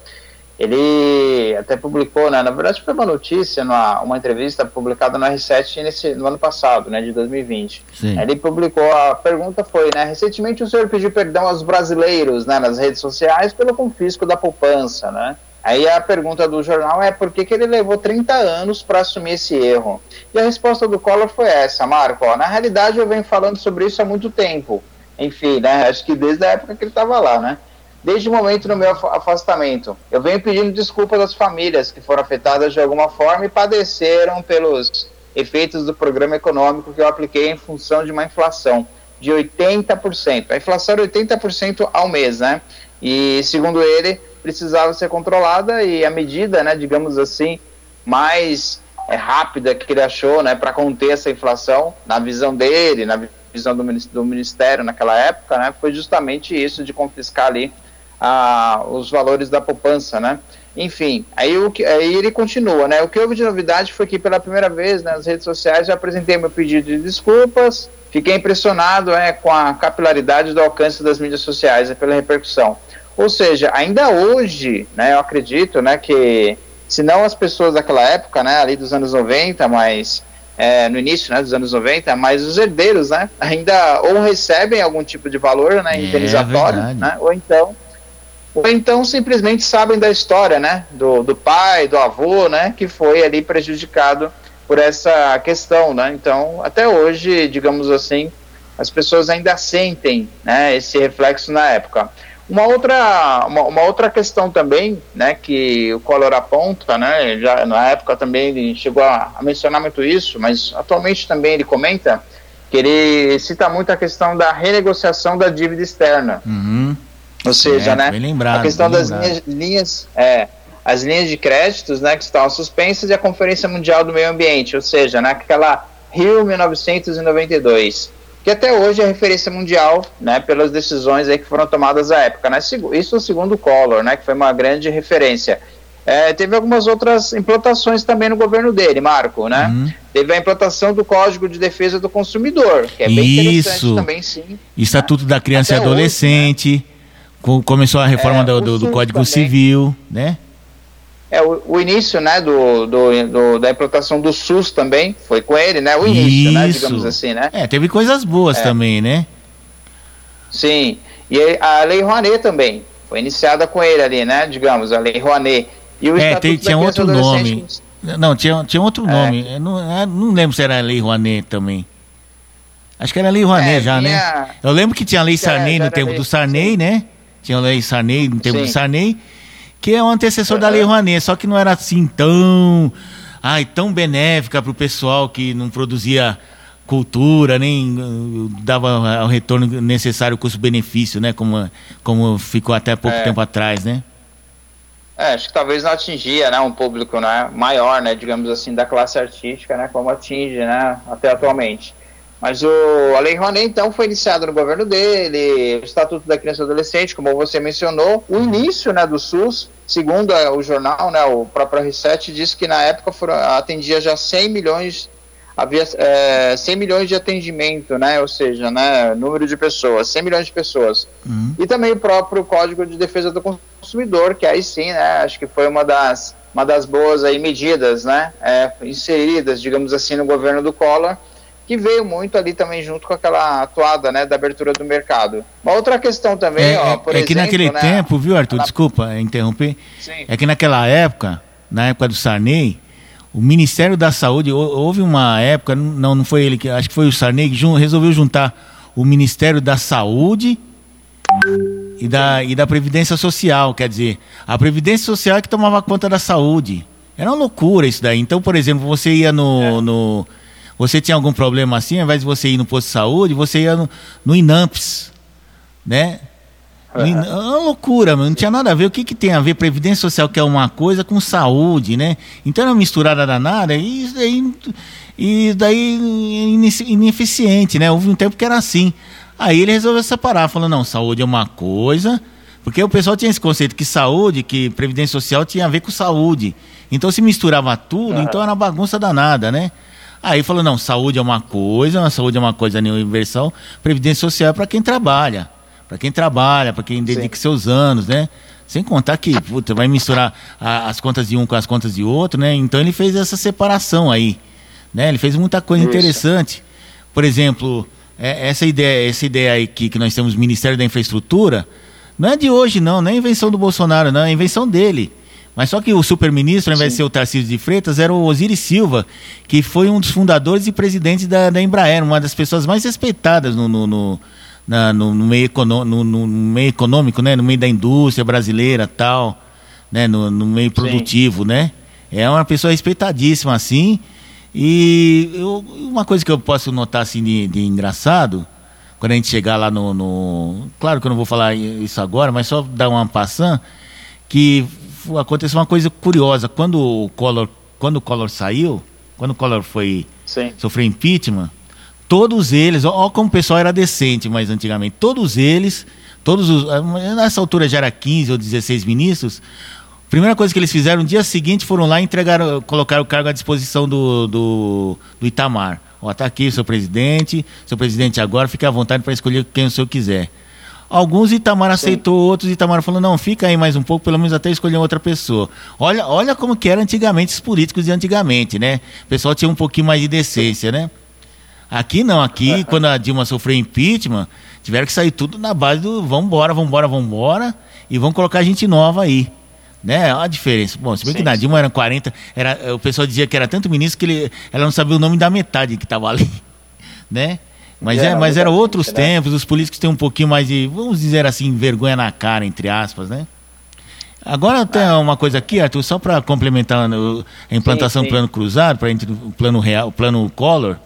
ele até publicou, né, na verdade foi uma notícia, numa, uma entrevista publicada no R7 nesse, no ano passado, né, de 2020. Sim. Ele publicou, a pergunta foi, né, recentemente o senhor pediu perdão aos brasileiros, né, nas redes sociais pelo confisco da poupança, né. Aí a pergunta do jornal é por que, que ele levou 30 anos para assumir esse erro? E a resposta do Collor foi essa, Marco, ó, na realidade eu venho falando sobre isso há muito tempo. Enfim, né, acho que desde a época que ele estava lá, né desde o momento do meu afastamento. Eu venho pedindo desculpas às famílias que foram afetadas de alguma forma e padeceram pelos efeitos do programa econômico que eu apliquei em função de uma inflação de 80%. A inflação era 80% ao mês, né? E segundo ele, precisava ser controlada e a medida, né, digamos assim, mais é, rápida que ele achou, né, para conter essa inflação, na visão dele, na visão do, do ministério naquela época, né, foi justamente isso de confiscar ali a, os valores da poupança, né? Enfim, aí, o que, aí ele continua, né? O que houve de novidade foi que pela primeira vez né, nas redes sociais eu apresentei meu pedido de desculpas, fiquei impressionado é, com a capilaridade do alcance das mídias sociais e pela repercussão. Ou seja, ainda hoje, né, eu acredito, né, que se não as pessoas daquela época, né, ali dos anos 90, mas é, no início né, dos anos 90, mas os herdeiros, né, ainda ou recebem algum tipo de valor, né, é indenizatório, é né, ou então ou então simplesmente sabem da história, né, do, do pai, do avô, né, que foi ali prejudicado por essa questão, né, então até hoje, digamos assim, as pessoas ainda sentem, né, esse reflexo na época. Uma outra, uma, uma, outra questão também, né, que o Collor aponta, né, já na época também ele chegou a, a mencionar muito isso, mas atualmente também ele comenta que ele cita muito a questão da renegociação da dívida externa. Uhum. Ou seja, é, né, lembrado, a questão das linhas, linhas, é, as linhas de créditos, né, que estão suspensas e a Conferência Mundial do Meio Ambiente, ou seja, né, aquela Rio 1992, que até hoje é referência mundial, né, pelas decisões aí que foram tomadas à época, né? Isso segundo o Collor, né, que foi uma grande referência. É, teve algumas outras implantações também no governo dele, Marco, né? Uhum. Teve a implantação do Código de Defesa do Consumidor, que é bem interessante Isso. também, sim. Estatuto da Criança Até e Adolescente. co- Começou a reforma É, do, do- do Código também. Civil, né? É, o, o início, né, do, do, da implantação do SUS também, foi com ele, né? O início, né, Isso. digamos assim, né? É, teve coisas boas É. também, né? Sim. E a Lei Rouanet também, foi iniciada com ele ali, né, digamos, a Lei Rouanet. E o É, tem- tinha e outro nome. Não, tinha, tinha outro É. nome. Eu não, eu não lembro se era a Lei Rouanet também. Acho que era a Lei Rouanet É, já, né? tinha- Eu lembro que tinha a Lei Sarney no tempo lei, do Sarney, né? Tinha a Lei Sarney no tempo do Sim. Sarney, que é o antecessor da Aham. Lei Rouanet, só que não era assim tão, ai, tão benéfica para o pessoal que não produzia cultura, nem uh, dava o retorno necessário, custo-benefício, né? Como, como ficou até pouco É. tempo atrás, né? É, acho que talvez não atingia, né, um público, né, maior, né, digamos assim, da classe artística, né, como atinge, né, até atualmente. Mas o, a Lei Rouanet, então, foi iniciada no governo dele, o Estatuto da Criança e Adolescente, como você mencionou, o início, né, do SUS, segundo eh, o jornal, né, o próprio R7, diz que na época foram, atendia já 100 milhões, havia eh, 100 milhões de atendimento, né, ou seja, né, número de pessoas, 100 milhões de pessoas. Uhum. E também o próprio Código de Defesa do Consumidor, que aí sim, né, acho que foi uma das, uma das boas aí medidas, né, é, inseridas, digamos assim, no governo do Collor, que veio muito ali também junto com aquela atuada, né, da abertura do mercado. Uma outra questão também, É, ó, é- por é que exemplo, naquele né, tempo, viu, Arthur? na- Desculpa interromper. Sim, É que naquela época, na época do Sarney, o Ministério da Saúde, hou- houve uma época, não, não foi ele que, acho que foi o Sarney que resolveu juntar o Ministério da Saúde e da, e da Previdência Social, quer dizer, a Previdência Social é que tomava conta da saúde. Era uma loucura isso daí. Então, por exemplo, você ia no. É. no você tinha algum problema assim, ao invés de você ir no posto de saúde, você ia no, no INAMPS, né? Aham. É uma loucura, mano. não tinha nada a ver. O que, que tem a ver Previdência Social, que é uma coisa, com saúde, né? Então era uma misturada danada e isso daí, e daí ineficiente, né? Houve um tempo que era assim. Aí ele resolveu separar, falou, não, saúde é uma coisa, porque o pessoal tinha esse conceito que saúde, que Previdência Social tinha a ver com saúde. Então se misturava tudo, Aham. então era uma bagunça danada, né? Aí falou, não, saúde é uma coisa, a saúde é uma coisa universal, Previdência Social é para quem trabalha. Para quem trabalha, para quem dedica seus anos, né? Sem contar que puta, vai misturar a- as contas de um com as contas de outro, né? Então ele fez essa separação aí, né? Ele fez muita coisa Isso. interessante. Por exemplo, é- essa ideia, essa ideia aí que, que nós temos Ministério da Infraestrutura, não é de hoje não, não é invenção do Bolsonaro, não, é invenção dele. Mas só que o super-ministro, ao invés de ser o Tarcísio de Freitas, era o Osiris Silva, que foi um dos fundadores e presidentes da, da Embraer, uma das pessoas mais respeitadas no, no, no, na- no- meio, no- no meio econômico, né? no meio da indústria brasileira tal, né? no, no meio produtivo, né? É uma pessoa respeitadíssima, assim. E eu- uma coisa que eu posso notar assim de, de engraçado, quando a gente chegar lá no, no- Claro que eu não vou falar isso agora, mas só dar uma passã, que aconteceu uma coisa curiosa. Quando o Collor, quando o Collor saiu, quando o Collor foi sim, sofreu impeachment, todos eles, ó, ó como o pessoal era decente mais antigamente, todos eles, todos os, ah, nessa altura já era 15 ou 16 ministros, a primeira coisa que eles fizeram no dia seguinte foram lá e entregaram, colocaram o cargo à disposição do, do, do Itamar. Ó, tá aqui seu presidente, seu presidente agora, fica à vontade para escolher quem o senhor quiser. Alguns Itamar aceitou, outros Itamar falou, não, fica aí mais um pouco, pelo menos até escolher outra pessoa. Olha, olha como que era antigamente os políticos de antigamente, né? O pessoal tinha um pouquinho mais de decência, né? Aqui não, aqui quando a Dilma sofreu impeachment, tiveram que sair tudo na base do vambora, vambora, vambora, e vão colocar gente nova aí. Né? Olha a diferença. Bom, se bem Sim, que na sim. Dilma eram 40, era, o pessoal dizia que era tanto ministro que ele, ela não sabia o nome da metade que estava ali. *laughs* Né? Mas, É, é, mas eram outros né? tempos, os políticos têm um pouquinho mais de, vamos dizer assim, vergonha na cara, entre aspas, né? Agora tem uma coisa aqui, Arthur, só para complementar no- a implantação sim. do plano cruzado, para o plano real, o plano Collor,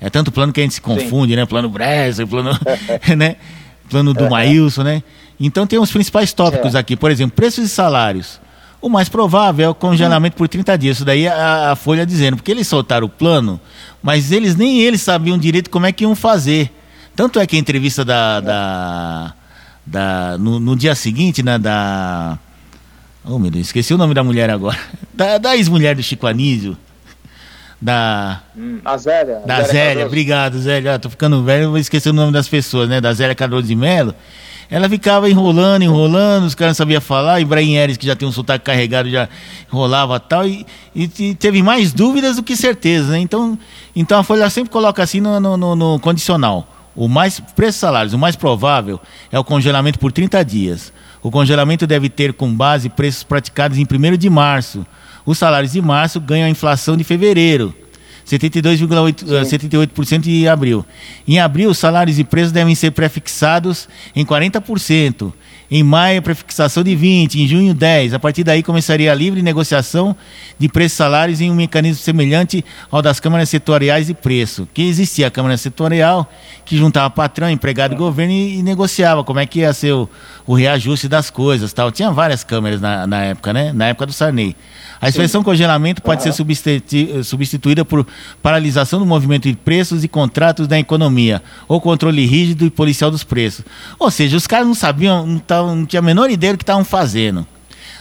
é tanto plano que a gente se confunde, né? Plano Bresser, plano, *laughs* *laughs* né? Plano do Maílson, né? Então tem os principais tópicos É. aqui, por exemplo, preços e salários. O mais provável é o congelamento por 30 dias. Isso daí é a, a Folha dizendo, porque eles soltaram o plano, mas eles nem eles sabiam direito como é que iam fazer. Tanto é que a entrevista da. da, da no, no dia seguinte, né, da. Oh, meu Deus, esqueci o nome da mulher agora. *laughs* Da, da ex-mulher do Chico Anísio. Da. Hum, a Zélia. Da Zélia Zélia, obrigado, Zélia. Ah, tô ficando velho, vou esquecer o nome das pessoas, né? Da Zélia Cardoso de Mello. Ela ficava enrolando, enrolando, os caras não sabiam falar. Ibrahim Eres, que já tem um sotaque carregado, já enrolava tal. E, e, e teve mais dúvidas do que certeza, né? Então, então a Folha sempre coloca assim no, no- no- no condicional. O mais preço salários, o mais provável é o congelamento por 30 dias. O congelamento deve ter com base preços praticados em 1 de março. Os salários de março ganham a inflação de fevereiro. 72,8% eh, 78% de abril. Em abril, os salários e preços devem ser prefixados em 40%. Em maio, prefixação de 20%. Em junho, 10%. A partir daí, começaria a livre negociação de preços salários em um mecanismo semelhante ao das câmaras setoriais de preço. Que existia a Câmara Setorial, que juntava patrão, empregado e governo e, e negociava como é que ia ser o, o reajuste das coisas. tal. Tinha várias câmeras na, na época, né? Na época do Sarney. A expressão congelamento pode ser substituída por paralisação do movimento de preços e contratos da economia, ou controle rígido e policial dos preços. Ou seja, os caras não sabiam, não, tavam, não tinham a menor ideia do que estavam fazendo.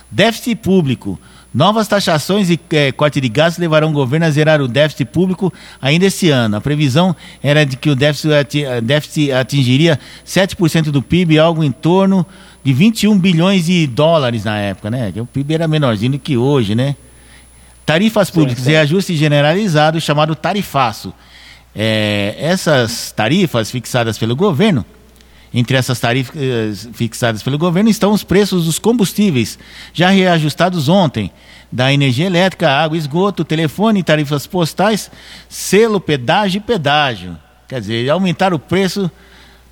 Déficit público. Novas taxações e eh, corte de gastos levarão o governo a zerar o déficit público ainda esse ano. A previsão era de que o déficit, eh, déficit atingiria 7% do PIB, algo em torno de 21 bilhões de dólares na época, né? O PIB era menorzinho do que hoje, né? Tarifas públicas sim. e ajuste generalizado, chamado tarifaço. É, essas tarifas fixadas pelo governo, entre essas tarifas eh, fixadas pelo governo estão os preços dos combustíveis, já reajustados ontem, da energia elétrica, água, esgoto, telefone, tarifas postais, selo, pedágio e pedágio. Quer dizer, aumentar o preço.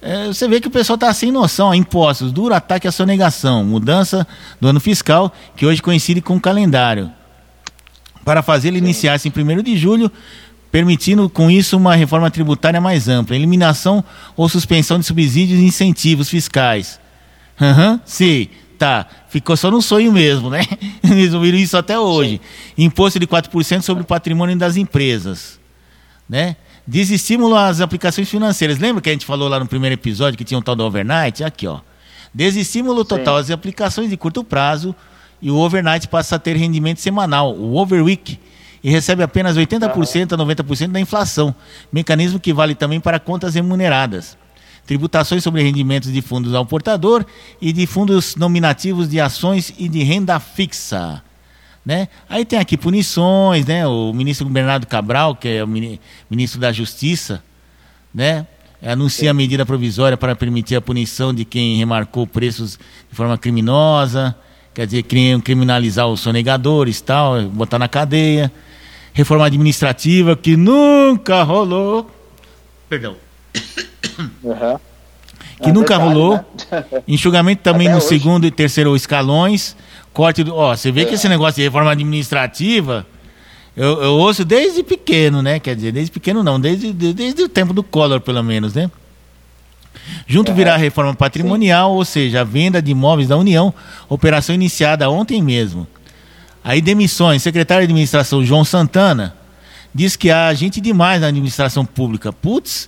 eh, você vê que o pessoal está sem noção. Impostos, duro ataque à sonegação, mudança do ano fiscal, que hoje coincide com o calendário para fazê-lo iniciar-se em 1 de julho, permitindo com isso uma reforma tributária mais ampla, eliminação ou suspensão de subsídios e incentivos fiscais. Aham, sim, tá. Ficou só no sonho mesmo, né? *laughs* Eles ouviram isso até hoje. Imposto de 4% sobre o patrimônio das empresas, né? Desestímulo às aplicações financeiras. Lembra que a gente falou lá no primeiro episódio que tinha um tal do overnight? Aqui, ó. Desestímulo total às aplicações de curto prazo e o overnight passa a ter rendimento semanal, o overweek, e recebe apenas 80% a 90% da inflação, mecanismo que vale também para contas remuneradas. Tributações sobre rendimentos de fundos ao portador e de fundos nominativos de ações e de renda fixa. Né? Aí tem aqui punições, né? O ministro Bernardo Cabral, que é o mini- ministro da Justiça, né? Anuncia a medida provisória para permitir a punição de quem remarcou preços de forma criminosa, quer dizer, cri- criminalizar os sonegadores, tal, botar na cadeia. Reforma administrativa que nunca rolou. Perdão. Aham. Que É nunca verdade, rolou. né? *laughs* Enxugamento também Até no hoje. segundo e terceiro escalões. Corte do. Ó, você vê que esse negócio de reforma administrativa. Eu, eu ouço desde pequeno, né? Quer dizer, desde pequeno não, desde, de- desde o tempo do Collor, pelo menos, né? Junto virá a reforma patrimonial, ou seja, a venda de imóveis da União, operação iniciada ontem mesmo. Aí demissões, secretário de administração João Santana diz que há gente demais na administração pública. Putz,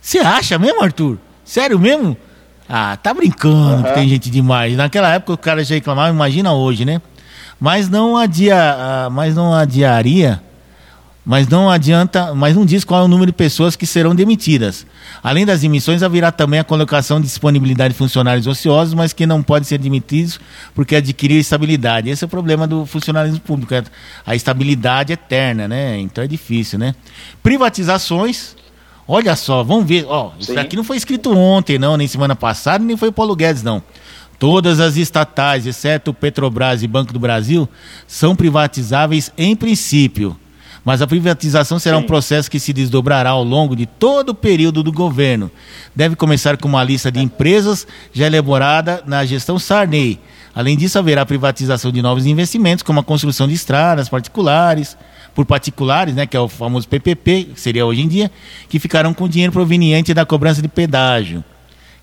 você acha mesmo, Arthur? Sério mesmo? Ah, tá brincando que Aham. tem gente demais. Naquela época o cara já reclamava, imagina hoje, né? Mas não adia, ah, mas não adiaria, mas não adianta, mas não diz qual é o número de pessoas que serão demitidas. Além das demissões, haverá também a colocação de disponibilidade de funcionários ociosos, mas que não podem ser demitidos porque adquiriram estabilidade. Esse é o problema do funcionalismo público, é a estabilidade eterna, né? Então é difícil, né? Privatizações, olha só, vamos ver, ó, isso Sim. aqui não foi escrito ontem, não, nem semana passada, nem foi o Paulo Guedes, não. Todas as estatais, exceto Petrobras e Banco do Brasil, são privatizáveis em princípio. Mas a privatização será um Sim. processo que se desdobrará ao longo de todo o período do governo. Deve começar com uma lista de empresas já elaborada na gestão Sarney. Além disso, haverá privatização de novos investimentos, como a construção de estradas particulares, por particulares, né, que é o famoso PPP, que seria hoje em dia, que ficarão com dinheiro proveniente da cobrança de pedágio.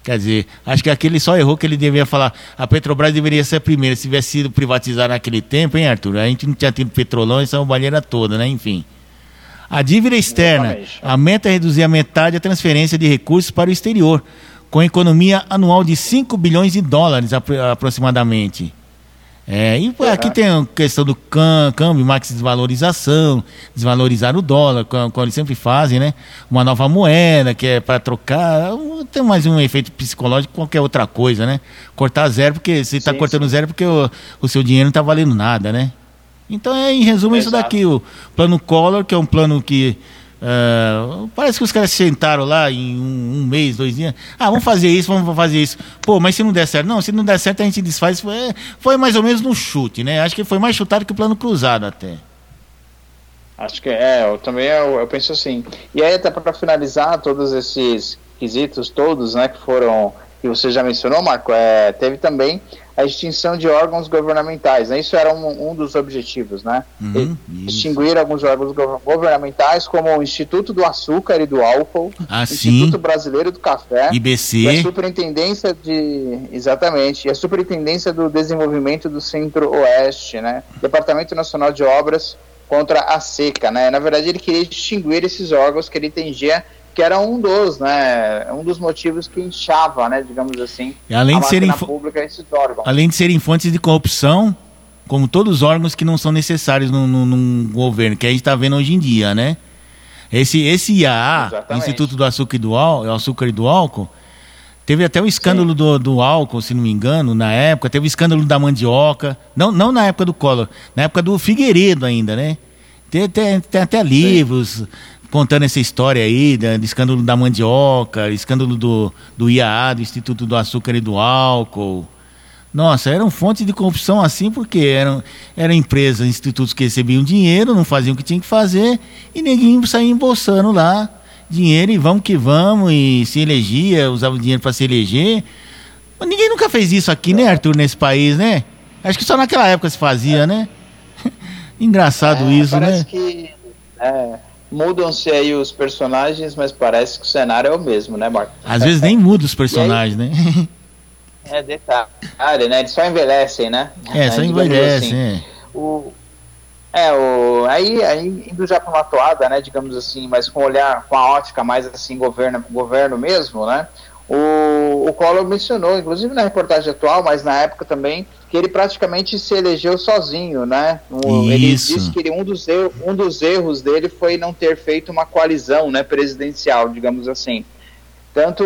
Quer dizer, acho que aquele só errou que ele devia falar. A Petrobras deveria ser a primeira. Se tivesse sido privatizada naquele tempo, hein, Arthur? A gente não tinha tido petrolão e essa banheira toda, né? Enfim. A dívida externa. Exatamente. A meta é reduzir a metade a transferência de recursos para o exterior, com economia anual de 5 bilhões de dólares apro- aproximadamente. É, e aqui tem a questão do câmbio, max desvalorização, desvalorizar o dólar, como eles sempre fazem, né? Uma nova moeda que é para trocar, tem mais um efeito psicológico que qualquer outra coisa, né? Cortar zero, porque você está Sim, cortando zero porque o, o seu dinheiro não está valendo nada, né? Então, é, em resumo, é isso Exato. daqui, o plano Collor, que é um plano que ah, parece que os caras sentaram lá em um, um mês, dois dias. Ah, vamos fazer isso, vamos fazer isso. Pô, mas se não der certo, não, se não der certo a gente desfaz. Foi, foi mais ou menos no chute, né? Acho que foi mais chutado que o plano cruzado até. Acho que é, eu também eu, eu penso assim. E aí, até para finalizar, todos esses quesitos, todos, né, que foram, que você já mencionou, Marco, é, teve também a extinção de órgãos governamentais, né? Isso era um, um dos objetivos, né? Uhum. Extinguir alguns órgãos gov- governamentais, como o Instituto do Açúcar e do Álcool, Ah, o sim. Instituto Brasileiro do Café, e a IBC. Superintendência de. Exatamente. E a Superintendência do Desenvolvimento do Centro-Oeste, né? Departamento Nacional de Obras contra a seca, né? Na verdade, ele queria extinguir esses órgãos que ele entendia que era um dos, né? Um dos motivos que inchava, né? Digamos assim, E além de serem pública esses órgãos. Além de serem fontes de corrupção, como todos os órgãos que não são necessários num, num- num governo, que a gente está vendo hoje em dia, né? Esse, esse IAA, Exatamente. Instituto do Açúcar e do, Ál- Açúcar e do Álcool, teve até o escândalo do, do álcool, se não me engano, na época, teve o escândalo da mandioca, não, não na época do Collor, na época do Figueiredo ainda, né? Tem, tem- tem até livros contando essa história aí, da, do escândalo da mandioca, escândalo do, do IAA, do Instituto do Açúcar e do Álcool. Nossa, eram fontes de corrupção assim, porque eram, eram empresas, institutos que recebiam dinheiro, não faziam o que tinham que fazer, e ninguém saía embolsando lá dinheiro e vamos que vamos, e se elegia, usava o dinheiro para se eleger. Mas ninguém nunca fez isso aqui, né, Arthur, nesse país, né? Acho que só naquela época se fazia, né? *laughs* Engraçado É, isso, parece né? que é, mudam-se aí os personagens, mas parece que o cenário é o mesmo, né, Marco? Às vezes nem muda os personagens, né? É detalhe, né? Eles só envelhecem, né? É, só digamos envelhece, assim. é. O, é, o, aí, aí indo já para uma toada, né, digamos assim, mas com olhar, com a ótica mais assim, governo, governo mesmo, né, o, o Collor mencionou, inclusive na reportagem atual, mas na época também, que ele praticamente se elegeu sozinho, né, O- ele disse que ele, um, dos erros, um dos erros dele foi não ter feito uma coalizão, né, presidencial, digamos assim, tanto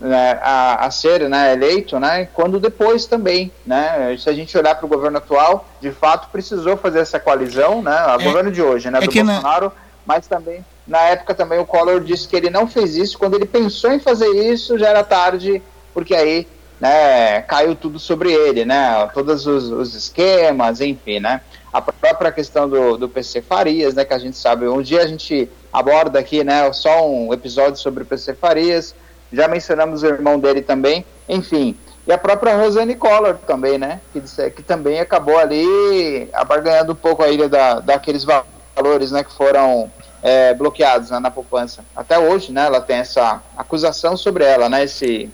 né, a, a ser né, eleito, né, quando depois também, né, se a gente olhar para o governo atual, de fato precisou fazer essa coalizão, né, o É- governo de hoje, né, é do que na- Bolsonaro, mas também na época também o Collor disse que ele não fez isso, quando ele pensou em fazer isso já era tarde, porque aí né, caiu tudo sobre ele, né, todos os, os esquemas, enfim, né, a própria questão do, do PC Farias, né, que a gente sabe, um dia a gente aborda aqui, né, só um episódio sobre o PC Farias, já mencionamos o irmão dele também, enfim, e a própria Rosane Collor também, né, que, que também acabou ali abarganhando um pouco a ilha da, daqueles valores, né, que foram é, bloqueados né, na poupança. Até hoje, né, ela tem essa acusação sobre ela, né, esse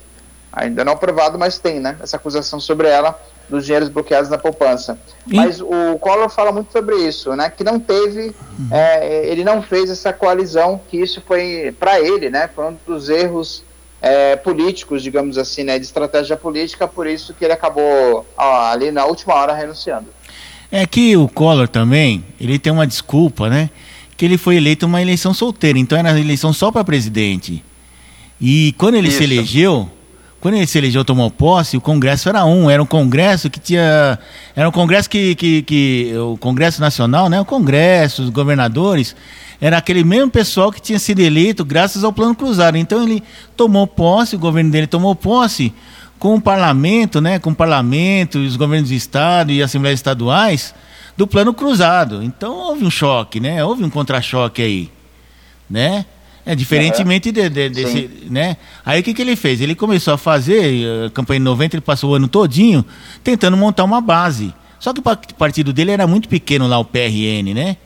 ainda não provado, mas tem, né, essa acusação sobre ela dos dinheiros bloqueados na poupança. E- Mas o Collor fala muito sobre isso, né, que não teve, é, ele não fez essa coalizão, que isso foi para ele, né, foi um dos erros é, políticos, digamos assim, né, de estratégia política, por isso que ele acabou ó, ali na última hora renunciando. É que o Collor também, ele tem uma desculpa, né? Que ele foi eleito uma eleição solteira, então era eleição só para presidente. E quando ele se Isso. elegeu, quando ele se elegeu, tomou posse, o Congresso era um, era um Congresso que tinha, era um Congresso que, que, que o Congresso Nacional, né? O Congresso, os governadores, era aquele mesmo pessoal que tinha sido eleito graças ao Plano Cruzado. Então ele tomou posse, o governo dele tomou posse com o parlamento, né, com o parlamento, os governos do estado e assembleias estaduais do plano cruzado. Então houve um choque, né? Houve um contra-choque aí, né? É diferentemente de, de- desse, né? Aí o que, que ele fez? Ele começou a fazer a campanha em 90, ele passou o ano todinho tentando montar uma base. Só que o pa- partido dele era muito pequeno lá, o PRN, né?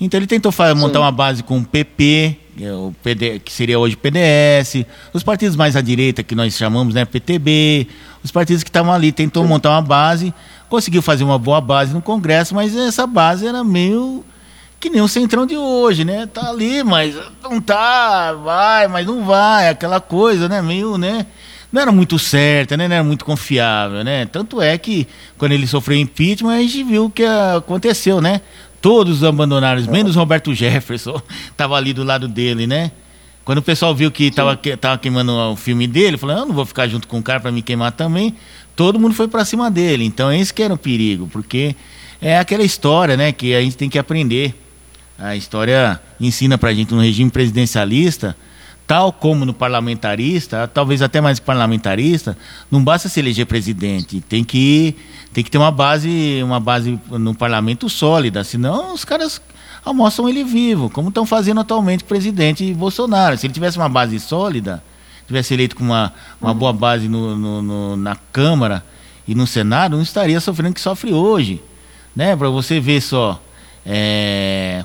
Então ele tentou montar uma base com o PP, que é o PD, que seria hoje PDS, os partidos mais à direita que nós chamamos, né, PTB, os partidos que estavam ali, tentou montar uma base, conseguiu fazer uma boa base no Congresso, mas essa base era meio que nem o centrão de hoje, né? Tá ali, mas não tá, vai, mas não vai, aquela coisa, né? Meio, né? Não era muito certa, né? Não era muito confiável, né? Tanto é que quando ele sofreu impeachment, a gente viu o que aconteceu, né? Todos abandonaram, menos Roberto Jefferson, *laughs* tava ali do lado dele, né? Quando o pessoal viu que tava, que tava queimando o filme dele, falou, eu não vou ficar junto com o cara para me queimar também. Todo mundo foi para cima dele. Então esse que era o perigo, porque é aquela história, né, que a gente tem que aprender. A história ensina pra gente no regime presidencialista, tal como no parlamentarista, talvez até mais parlamentarista, não basta se eleger presidente, tem que tem que ter uma base, uma base no parlamento sólida, senão os caras almoçam ele vivo, como estão fazendo atualmente o presidente Bolsonaro. Se ele tivesse uma base sólida, tivesse eleito com uma, uma boa base no, no- no- na Câmara e no Senado, não estaria sofrendo o que sofre hoje. Né? Para você ver só. é,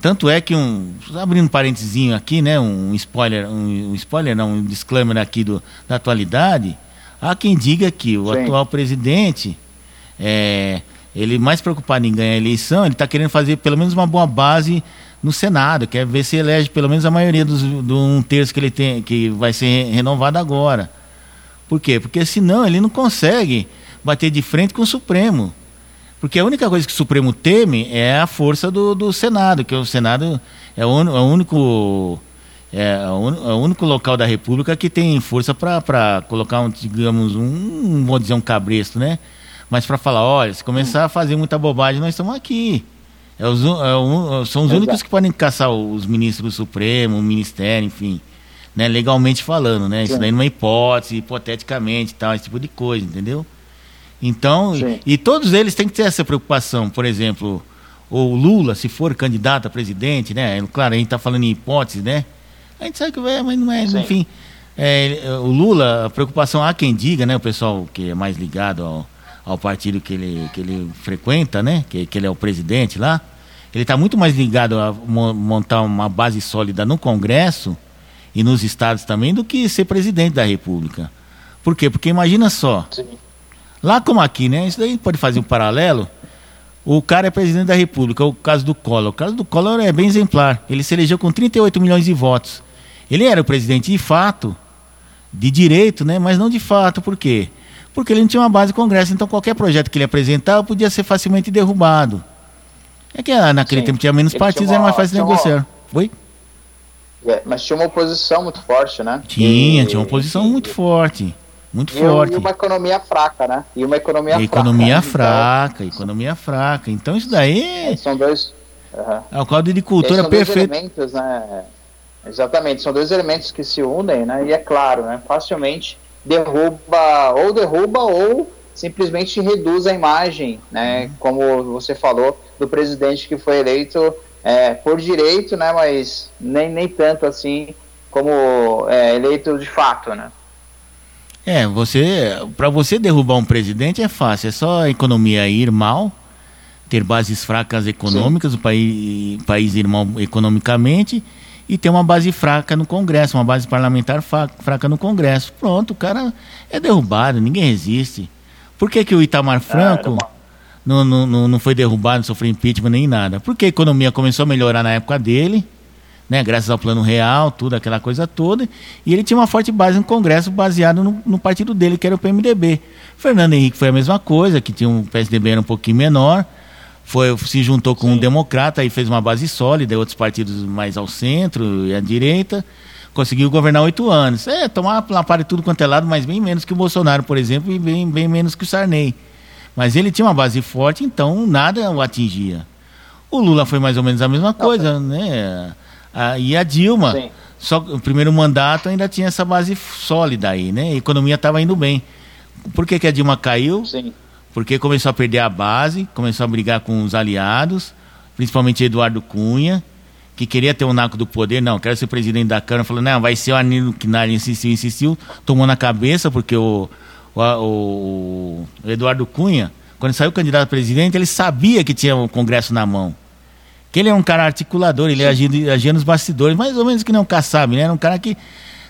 Tanto é que um. Abrindo um parentezinho aqui, né? Um spoiler, um, um spoiler, não, um disclaimer aqui do, da atualidade. Há quem diga que o Sim. atual presidente é, ele mais preocupado em ganhar a eleição, ele está querendo fazer pelo menos uma boa base no Senado, quer ver se elege pelo menos a maioria dos, do um terço que ele tem, que vai ser renovado agora. Por quê? Porque senão ele não consegue bater de frente com o Supremo. Porque a única coisa que o Supremo teme é a força do, do Senado, que o Senado é o, é o único é uni- é o único local da República que tem força para colocar, um, digamos, um, não vou dizer um cabresto, né? Mas para falar, olha, se começar a fazer muita bobagem, nós estamos aqui. É os un- é são os únicos que podem caçar os ministros do Supremo, o Ministério, enfim. Né, legalmente falando, né? Isso daí numa hipótese, hipoteticamente, tal, esse tipo de coisa, entendeu? Então, Sim. e, todos eles têm que ter essa preocupação. Por exemplo, o Lula, se for candidato a presidente, né? Claro, a gente está falando em hipótese, né? A gente sabe que vai, mas não é, Sim. enfim. É, o Lula, a preocupação há quem diga, né? O pessoal que é mais ligado ao, ao partido que ele, que ele frequenta, né? Que, que ele é o presidente lá. Ele está muito mais ligado a mo- montar uma base sólida no Congresso e nos estados também do que ser presidente da República. Por quê? Porque imagina só, Sim. Lá como aqui, né? Isso daí pode fazer um paralelo. O cara é presidente da República, o caso do Collor. O caso do Collor é bem exemplar. Ele se elegeu com 38 milhões de votos. Ele era o presidente de fato, de direito, né? Mas não de fato. Por quê? Porque ele não tinha uma base de Congresso. Então qualquer projeto que ele apresentava podia ser facilmente derrubado. É que ah, naquele Sim. tempo tinha menos partidos, tinha era mais uma- fácil tinha uma- negociar. Oi? É, mas tinha uma oposição muito forte, né? Tinha, E- tinha uma posição e- muito forte. Muito e, forte. e uma economia fraca, né? E uma economia fraca. economia né? fraca, economia fraca. Então isso daí Então, são dois. aham. é o caldo de E cultura são dois perfeito. elementos, né? Exatamente, são dois elementos que se unem, né? E é claro, né? Facilmente derruba, ou derruba, ou simplesmente reduz a imagem, né? Uhum. Como você falou, do presidente que foi eleito é, por direito, né? Mas nem, nem tanto assim como é, eleito de fato, né? É, você, para você derrubar um presidente é fácil, é só a economia ir mal, ter bases fracas econômicas, o país, país ir mal economicamente e ter uma base fraca no Congresso, uma base parlamentar fraca no Congresso. Pronto, o cara é derrubado, ninguém resiste. Por que, que o Itamar Franco uma- não, não, não, não foi derrubado, não sofreu impeachment nem nada? Porque a economia começou a melhorar na época dele, né, graças ao plano real, tudo, aquela coisa toda, e ele tinha uma forte base no Congresso baseado no, no partido dele, que era o PMDB. Fernando Henrique foi a mesma coisa, que tinha um PSDB era um pouquinho menor, foi, se juntou com um democrata e fez uma base sólida, outros partidos mais ao centro e à direita, conseguiu governar oito anos. É, tomar lapar de tudo quanto é lado, mas bem menos que o Bolsonaro, por exemplo, e bem, bem menos que o Sarney. Mas ele tinha uma base forte, então nada o atingia. O Lula foi mais ou menos a mesma coisa, né? Ah, e a Dilma, Sim. só o primeiro mandato ainda tinha essa base sólida aí, né? A economia estava indo bem. Por que, que a Dilma caiu? Sim. Porque começou a perder a base, começou a brigar com os aliados, principalmente Eduardo Cunha, que queria ter o naco do poder, não, quero ser presidente da Câmara, falou, não, vai ser o Anilo Quinari, insistiu, insistiu, tomou na cabeça, porque o, o, o- o Eduardo Cunha, quando saiu candidato a presidente, ele sabia que tinha o Congresso na mão. Que ele é um cara articulador, ele agia, agia nos bastidores, mais ou menos que nem um Kassab, né? Era um cara que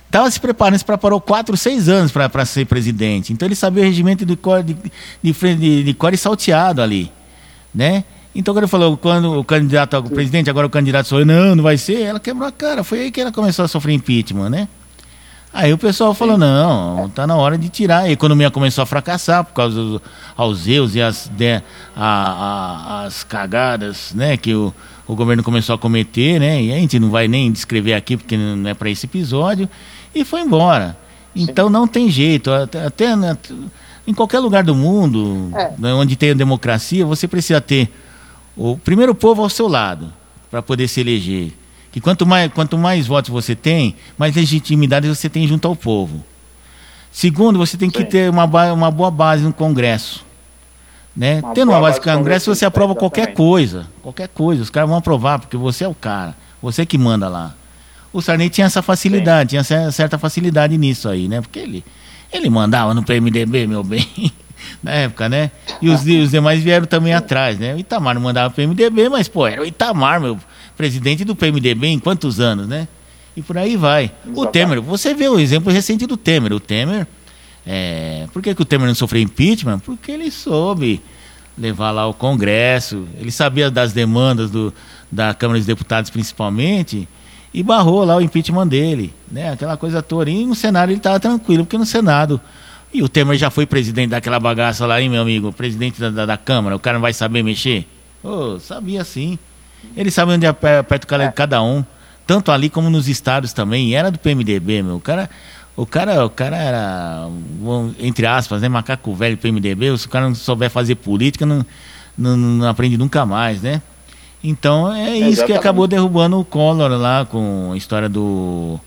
estava se preparando, se preparou quatro, seis anos para ser presidente. Então ele sabia o regimento de cor, de, de, de, de core salteado ali, né? Então quando ele falou, quando o candidato ao presidente, agora o candidato falou, não, não vai ser, ela quebrou a cara. Foi aí que ela começou a sofrer impeachment, né? Aí o pessoal falou, não, tá na hora de tirar. A economia começou a fracassar por causa dos aos erros e as, de, a, a, as cagadas né, que o, o governo começou a cometer, né? E a gente não vai nem descrever aqui porque não é para esse episódio. E foi embora. Então Sim. não tem jeito. Até, até, em qualquer lugar do mundo, é. Né, onde tem democracia, você precisa ter o primeiro povo ao seu lado para poder se eleger que quanto mais, quanto mais votos você tem, mais legitimidade você tem junto ao povo. Segundo, você tem que Sim. ter uma, uma boa base no Congresso. Né? Uma Tendo uma base no Congresso, você aprova qualquer coisa. Qualquer coisa. Os caras vão aprovar, porque você é o cara. Você que manda lá. O Sarney tinha essa facilidade, Sim. tinha certa facilidade nisso aí, né? Porque ele, ele mandava no PMDB, meu bem, *laughs* na época, né? E os, os demais vieram também *laughs* atrás, né? O Itamar não mandava PMDB, mas, pô, era o Itamar, meu presidente do PMDB em quantos anos, né? E por aí vai. Exatamente. O Temer, você vê o exemplo recente do Temer. O Temer, é, por que, que o Temer não sofreu impeachment? Porque ele soube levar lá o Congresso, ele sabia das demandas do, da Câmara dos Deputados principalmente, e barrou lá o impeachment dele, né? Aquela coisa toda. E no Senado ele estava tranquilo, porque no Senado. E o Temer já foi presidente daquela bagaça lá, hein, meu amigo? Presidente da, da, da Câmara, o cara não vai saber mexer? Oh, sabia sim. Ele sabe onde aperta o cara de cada um. Tanto ali como nos estados também. E era do PMDB, meu. O cara, o cara, o cara era, entre aspas, né, macaco velho do PMDB. Se o cara não souber fazer política, não, não, não aprende nunca mais, né? Então é isso Exatamente. que acabou derrubando o Collor lá com a história do,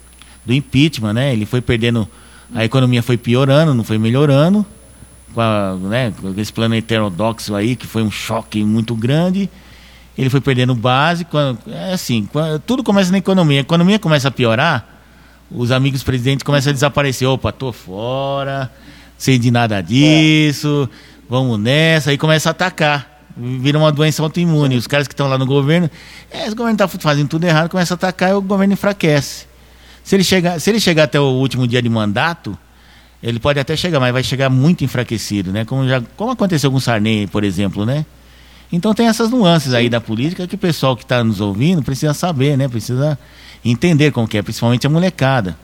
do impeachment, né? Ele foi perdendo, a economia foi piorando, não foi melhorando, com, a, né, com esse plano heterodoxo aí, que foi um choque muito grande ele foi perdendo base. Quando, é assim, quando, tudo começa na economia. A economia começa a piorar, os amigos presidentes começam a desaparecer. Opa, tô fora, sei de nada disso, é. vamos nessa. Aí começa a atacar. Vira uma doença autoimune. Os caras que estão lá no governo, é, o governo está fazendo tudo errado, começa a atacar e o governo enfraquece. Se ele, chegar, se ele chegar até o último dia de mandato, ele pode até chegar, mas vai chegar muito enfraquecido, né? Como, já, como aconteceu com o Sarney, por exemplo, né? Então tem essas nuances aí da política que o pessoal que está nos ouvindo precisa saber, né? Precisa entender como que é, principalmente a molecada.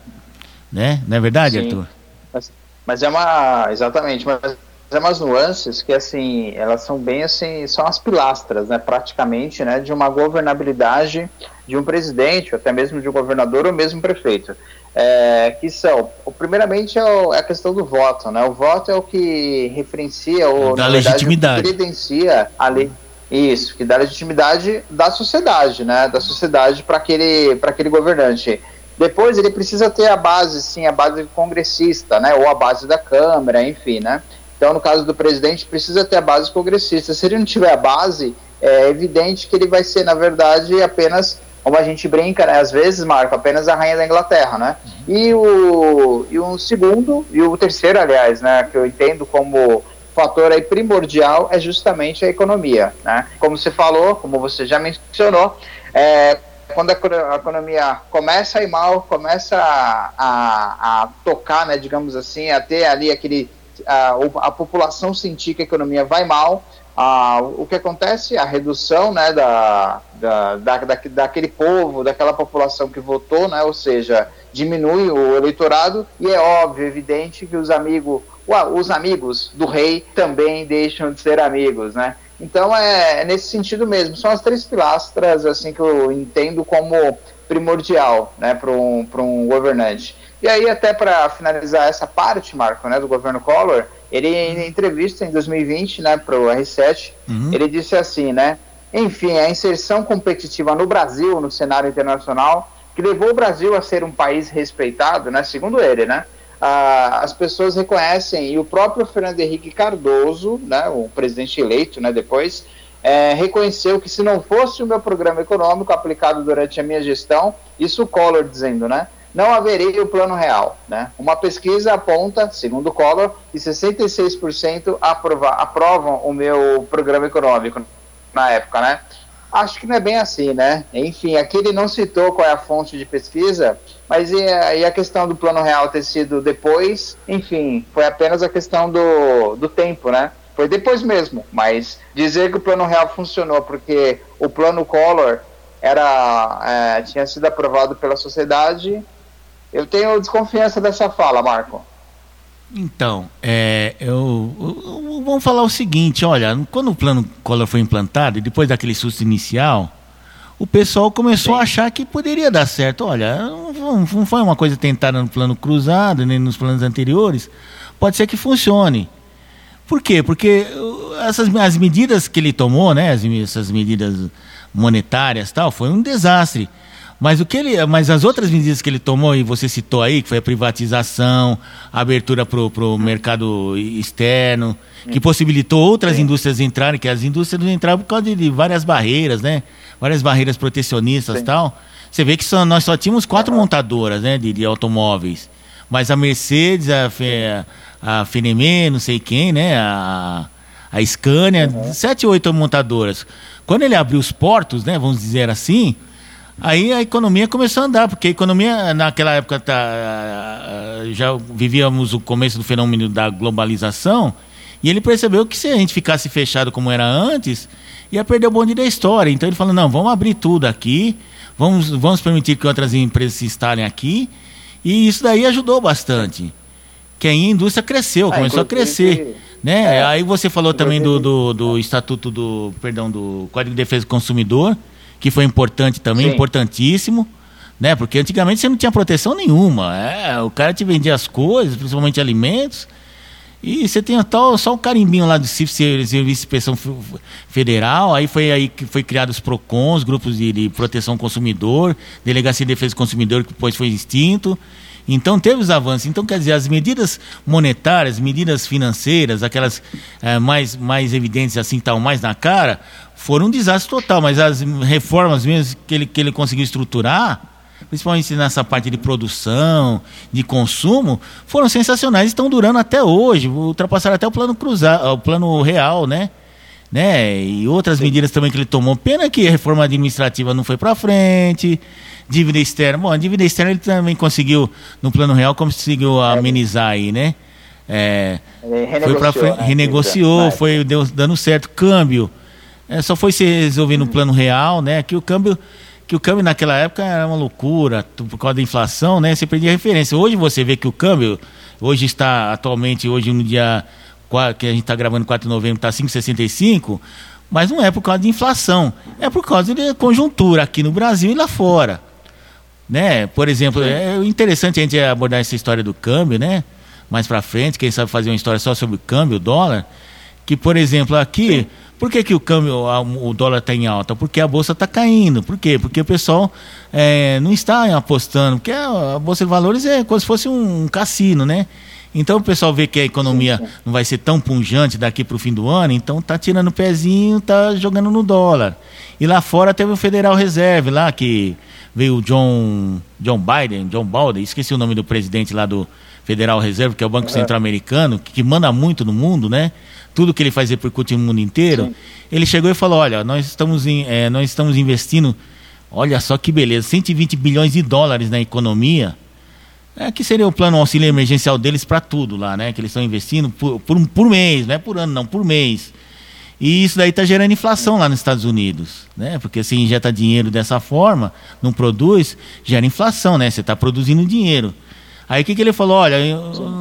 Né? Não é verdade, Sim. Arthur? Mas, mas, é uma. Exatamente, mas é umas nuances que assim, elas são bem assim, são as pilastras, né? Praticamente, né? De uma governabilidade de um presidente, até mesmo de um governador ou mesmo prefeito é, que são, primeiramente é, o, é, a questão do voto, né? O voto é o que referencia ou da legitimidade, credencia a lei. Isso, que dá legitimidade da sociedade, né? Da sociedade para aquele, aquele governante. Depois ele precisa ter a base, sim, a base congressista, né? Ou a base da Câmara, enfim, né? Então, no caso do presidente, precisa ter a base congressista. Se ele não tiver a base, é evidente que ele vai ser, na verdade, apenas como a gente brinca, né, às vezes, Marco, apenas a rainha da Inglaterra, né? E o, e o segundo, e o terceiro, aliás, né, que eu entendo como fator aí primordial é justamente a economia, né? Como você falou, como você já mencionou, é, quando a economia começa a ir mal, começa a, a, a tocar, né, digamos assim, a ter ali aquele a, a população sentir que a economia vai mal, ah, o que acontece? A redução né, da, da, da, daquele povo, daquela população que votou, né, ou seja, diminui o eleitorado e é óbvio, evidente que os amigos, os amigos do rei também deixam de ser amigos, né? Então é, é nesse sentido mesmo. São as três pilastras assim que eu entendo como primordial, né, para um, um governante. E aí até para finalizar essa parte, Marco, né, do governo Collor, ele, em entrevista em 2020, né, para o R7, uhum. ele disse assim, né? Enfim, a inserção competitiva no Brasil, no cenário internacional, que levou o Brasil a ser um país respeitado, né? Segundo ele, né? Ah, as pessoas reconhecem, e o próprio Fernando Henrique Cardoso, né, o presidente eleito, né, depois, é, reconheceu que se não fosse o meu programa econômico aplicado durante a minha gestão, isso o Collor dizendo, né? não haveria o plano real. Né? Uma pesquisa aponta, segundo Collor, que 66% aprova, aprovam o meu programa econômico na época. Né? Acho que não é bem assim, né? Enfim, aqui ele não citou qual é a fonte de pesquisa, mas e a, e a questão do plano real ter sido depois, enfim, foi apenas a questão do, do tempo, né? Foi depois mesmo, mas dizer que o plano real funcionou porque o plano Collor era, é, tinha sido aprovado pela sociedade, eu tenho desconfiança dessa fala, Marco. Então, é, eu, eu- vamos falar o seguinte, olha, quando o plano Collor foi implantado, e depois daquele susto inicial, o pessoal começou a achar que poderia dar certo. Olha, não, não foi uma coisa tentada no plano cruzado, nem nos planos anteriores, pode ser que funcione. Por quê? Porque uh, essas as medidas que ele tomou, né, as, essas medidas monetárias, tal, foi um desastre. Mas o que ele, mas as outras medidas que ele tomou e você citou aí, que foi a privatização, a abertura para o mercado externo, que possibilitou outras indústrias entrarem, que as indústrias não entraram por causa de, de várias barreiras, né? Várias barreiras protecionistas, e tal. Você vê que só, nós só tínhamos quatro montadoras, né, de, de automóveis. Mas a Mercedes, a, Fe, a Fenemé, não sei quem, né, a, a Scania, sete ou oito montadoras. Quando ele abriu os portos, né, vamos dizer assim, aí a economia começou a andar, porque a economia naquela época tá, já vivíamos o começo do fenômeno da globalização, e ele percebeu que se a gente ficasse fechado como era antes, ia perder o bonde da história. Então ele falou, não, vamos abrir tudo aqui, vamos, vamos permitir que outras empresas se instalem aqui, e isso daí ajudou bastante. Que aí a indústria cresceu, Ah, começou a crescer. Né? é, aí você falou também do, do, do Estatuto do. Perdão, do Código de Defesa do Consumidor, que foi importante também, Sim. importantíssimo. Né? Porque antigamente você não tinha proteção nenhuma. É, o cara te vendia as coisas, principalmente alimentos. E você tinha tal, só o carimbinho lá do CIF, Serviço de Inspeção Federal, aí foi aí que foi criado os PROCONs, grupos de, de proteção ao consumidor, Delegacia de Defesa do Consumidor, que depois foi extinto. Então teve os avanços. Então, quer dizer, as medidas monetárias, medidas financeiras, aquelas eh, mais, mais evidentes assim, estavam mais na cara, foram um desastre total. Mas as reformas mesmo que ele, que ele conseguiu estruturar, principalmente nessa parte de produção, de consumo, foram sensacionais, estão durando até hoje, ultrapassaram até o plano cruzado, o plano real, né? né? E outras medidas também que ele tomou. Pena que a reforma administrativa não foi para frente. Dívida externa, bom, a dívida externa ele também conseguiu no plano real conseguiu amenizar aí, né? É, foi renegociou, frente, né? renegociou, foi deu, dando certo câmbio. É, só foi se resolver no plano real, né? Que o câmbio que o câmbio naquela época era uma loucura, por causa da inflação, né? Você perdia referência. Hoje você vê que o câmbio hoje está atualmente hoje no dia qua- que a gente está gravando 4 de novembro está 5,65, mas não é por causa de inflação, é por causa de conjuntura aqui no Brasil e lá fora né? Por exemplo, é interessante a gente abordar essa história do câmbio, né? Mais para frente, quem sabe fazer uma história só sobre o câmbio, o dólar, que por exemplo aqui, por que, que o câmbio, o dólar está em alta? Porque a bolsa está caindo. Por quê? Porque o pessoal é, não está apostando, porque a, bolsa de valores é como se fosse um, cassino, né? Então o pessoal vê que a economia não vai ser tão punjante daqui para o fim do ano, então tá tirando o pezinho, tá jogando no dólar. E lá fora teve o Federal Reserve lá que veio o John John Biden, John Biden, esqueci o nome do presidente lá do Federal Reserve, que é o Banco Central Americano, que, que manda muito no mundo, né? Tudo que ele faz repercute no mundo inteiro. Ele chegou e falou: olha, nós estamos, em, eh, nós estamos investindo, olha só que beleza, 120 bilhões de dólares na economia. É que seria o plano auxílio emergencial deles para tudo lá, né? Que eles estão investindo por, por, por mês, não é por ano, não, por mês. E isso daí está gerando inflação lá nos Estados Unidos, né? Porque se injeta dinheiro dessa forma, não produz, gera inflação, né? Você está produzindo dinheiro. Aí o que, que ele falou? Olha,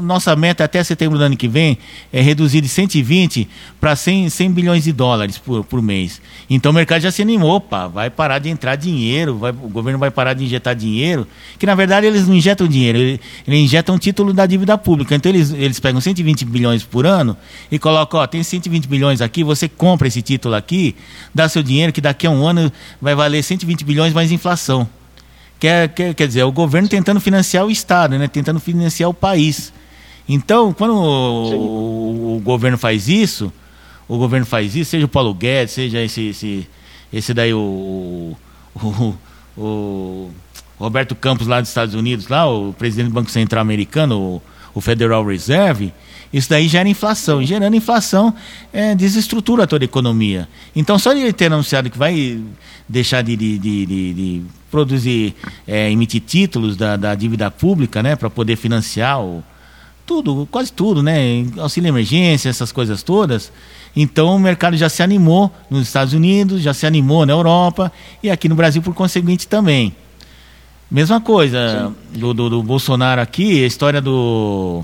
nossa meta até setembro do ano que vem é reduzir de 120 para 100, 100 bilhões de dólares por, por mês. Então o mercado já se animou, opa, vai parar de entrar dinheiro, vai- o governo vai parar de injetar dinheiro, que na verdade eles não injetam dinheiro, eles, eles injetam título da dívida pública. Então eles, eles pegam 120 bilhões por ano e colocam, ó, tem 120 bilhões aqui, você compra esse título aqui, dá seu dinheiro, que daqui a um ano vai valer 120 bilhões mais inflação. Quer, quer, quer dizer, é o governo tentando financiar o Estado, né? tentando financiar o país. Então, quando o, o- o governo faz isso, o governo faz isso, seja o Paulo Guedes, seja esse, esse, esse daí, o, o, o Roberto Campos lá dos Estados Unidos, lá, o presidente do Banco Central americano, o, o Federal Reserve, isso daí gera inflação. E gerando inflação, é, desestrutura toda a economia. Então, só ele ter anunciado que vai deixar de, de, de, de- produzir, é, emitir títulos da, da dívida pública, né, para poder financiar o, tudo, quase tudo, né? Auxílio emergência, essas coisas todas. Então o mercado já se animou nos Estados Unidos, já se animou na Europa e aqui no Brasil, por conseguinte, também. Mesma coisa do, do, do Bolsonaro aqui, a história do,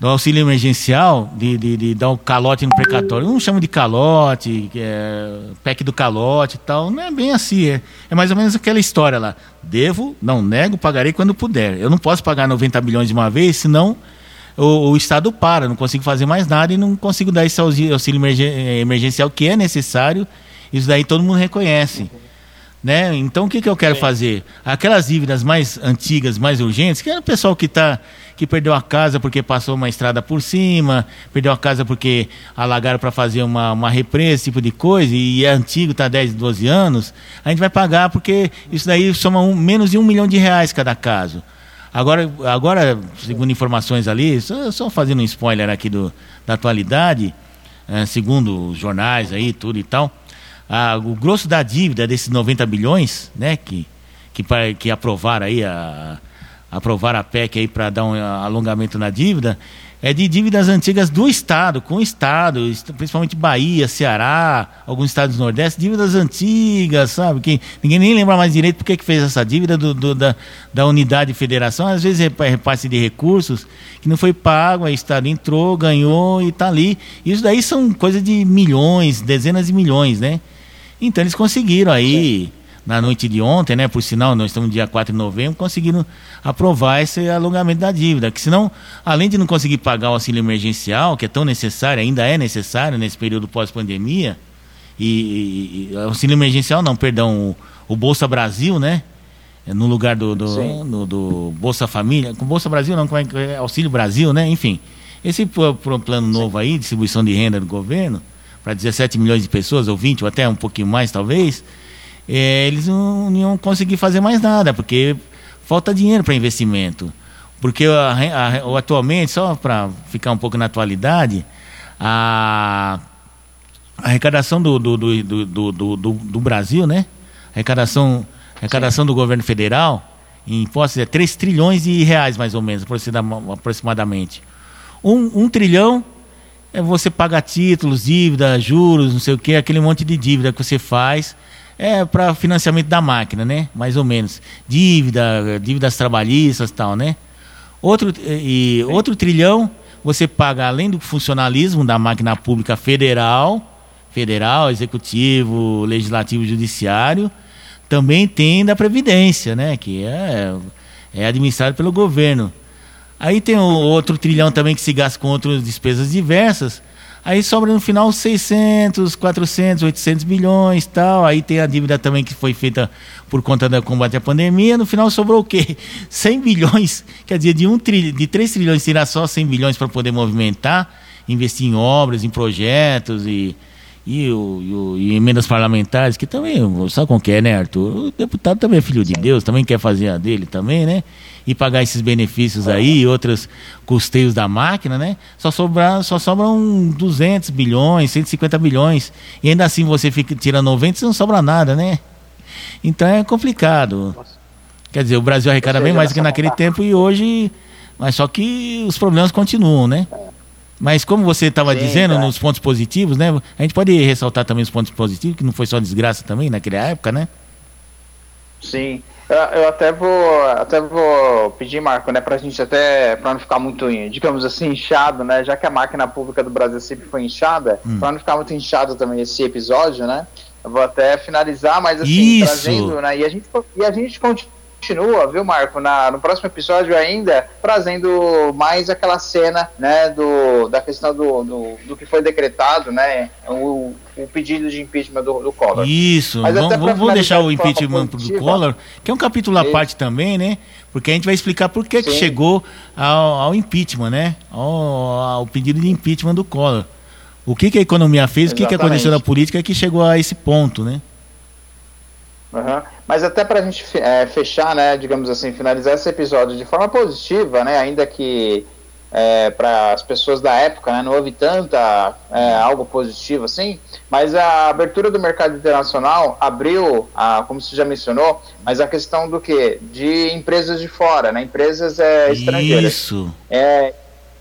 do auxílio emergencial, de, de, de dar o calote no precatório. Não chama de calote, é PEC do calote e tal. Não é bem assim. É, é mais ou menos aquela história lá. Devo, não nego, pagarei quando puder. Eu não posso pagar 90 bilhões de uma vez, senão o, o Estado para, não consigo fazer mais nada e não consigo dar esse auxílio, auxílio emergen- emergencial que é necessário. Isso daí todo mundo reconhece. Né? Então o que, que eu quero fazer? Aquelas dívidas mais antigas, mais urgentes, que é o pessoal que tá, que perdeu a casa porque passou uma estrada por cima, perdeu a casa porque alagaram para fazer uma, uma represa, esse tipo de coisa, e é antigo, está 10, 12 anos, a gente vai pagar porque isso daí soma um, menos de um milhão de reais cada caso. Agora, agora segundo informações ali, só, só fazendo um spoiler aqui do, da atualidade, eh, segundo os jornais aí, tudo e tal, ah, o grosso da dívida desses 90 bilhões, né, que, que, que aprovaram aí a, aprovaram a PEC aí para dar um alongamento na dívida, é de dívidas antigas do Estado, com o Estado, est- principalmente Bahia, Ceará, alguns estados do Nordeste, dívidas antigas, sabe? Que ninguém nem lembra mais direito por que fez essa dívida do, do- da, da unidade de federação, às vezes é repasse de recursos que não foi pago, aí o Estado entrou, ganhou e está ali. Isso daí são coisas de milhões, dezenas de milhões, né? Então eles conseguiram aí, na noite de ontem, né? Por sinal, nós estamos no dia 4 de novembro, conseguiram aprovar esse alongamento da dívida. Que senão, além de não conseguir pagar o auxílio emergencial, que é tão necessário, ainda é necessário nesse período pós-pandemia, e, e- auxílio emergencial não, perdão, o, o Bolsa Brasil, né? É No lugar do, do, no- do Bolsa Família, com Bolsa Brasil não, como é é? Auxílio Brasil, né? Enfim, esse plano novo aí, distribuição de renda do governo, para 17 milhões de pessoas, ou 20, ou até um pouquinho mais talvez, é, eles não, não iam conseguir fazer mais nada, porque falta dinheiro para investimento. Porque a a atualmente, só para ficar um pouco na atualidade, a a arrecadação do, do, do, do, do, Brasil, né? A arrecadação, arrecadação do governo federal em impostos é 3 trilhões de reais, mais ou menos, aproxima- aproximadamente. Um, um trilhão é você paga títulos, dívida, juros, não sei o que, aquele monte de dívida que você faz é para financiamento da máquina, né? Mais ou menos. Dívida, dívidas trabalhistas tal, né? Outro, e, outro trilhão você paga além do funcionalismo da máquina pública federal, federal, executivo, legislativo, judiciário, também tem da previdência, né? Que é, é administrado pelo governo. Aí tem o outro trilhão também que se gasta com outras despesas diversas. Aí sobra no final 600, 400, 800 bilhões tal. Aí tem a dívida também que foi feita por conta do combate à pandemia. No final sobrou o quê? *laughs* 100 bilhões. Quer dizer, de, um tri, de 3 trilhões tirar só 100 bilhões para poder movimentar, investir em obras, em projetos e, e, o, e, o- e emendas parlamentares, que também, sabe como que é, né, Arthur? O deputado também é filho de Deus, também quer fazer a dele também, né? E pagar esses benefícios aí e outros custeios da máquina, né? Só, sobrar, só sobram 200 bilhões, 150 bilhões. E ainda assim você fica tirando 90 e não sobra nada, né? Então é complicado. Quer dizer, o Brasil arrecada bem mais do que nessa naquele tempo e hoje. Mas só que os problemas continuam, né? Mas como você estava dizendo tá. nos pontos positivos, né? A gente pode ressaltar também os pontos positivos, que não foi só desgraça também naquela época, né? Sim. Eu, eu até vou até vou pedir, Marco, né, pra gente até, pra não ficar muito, digamos assim, inchado, né, já que a máquina pública do Brasil sempre foi inchada, Hum. pra não ficar muito inchado também esse episódio, né, eu vou até finalizar, mas assim, Isso. trazendo, né, e a gente, e a gente continua, viu, Marco, na, no próximo episódio ainda, trazendo mais aquela cena, né, do, da questão do, do, do que foi decretado, né, o, o pedido de impeachment do, do Collor. Isso, Mas vamos, vamos- deixar o impeachment positiva, Collor, que é um capítulo à parte também, né? Porque a gente vai explicar por que, que chegou ao, ao impeachment, né? Ao, ao pedido de impeachment do Collor. O que, que a economia fez, o que, que aconteceu na Exatamente. política que chegou a esse ponto, né? Aham. Mas até para a gente é, fechar, né, digamos assim, finalizar esse episódio de forma positiva, né, ainda que para as pessoas da época né, não houve tanta é, algo positivo assim, mas a abertura do mercado internacional abriu, a, como você já mencionou, mas a questão do que de empresas de fora, né, empresas é, estrangeiras. Isso. É,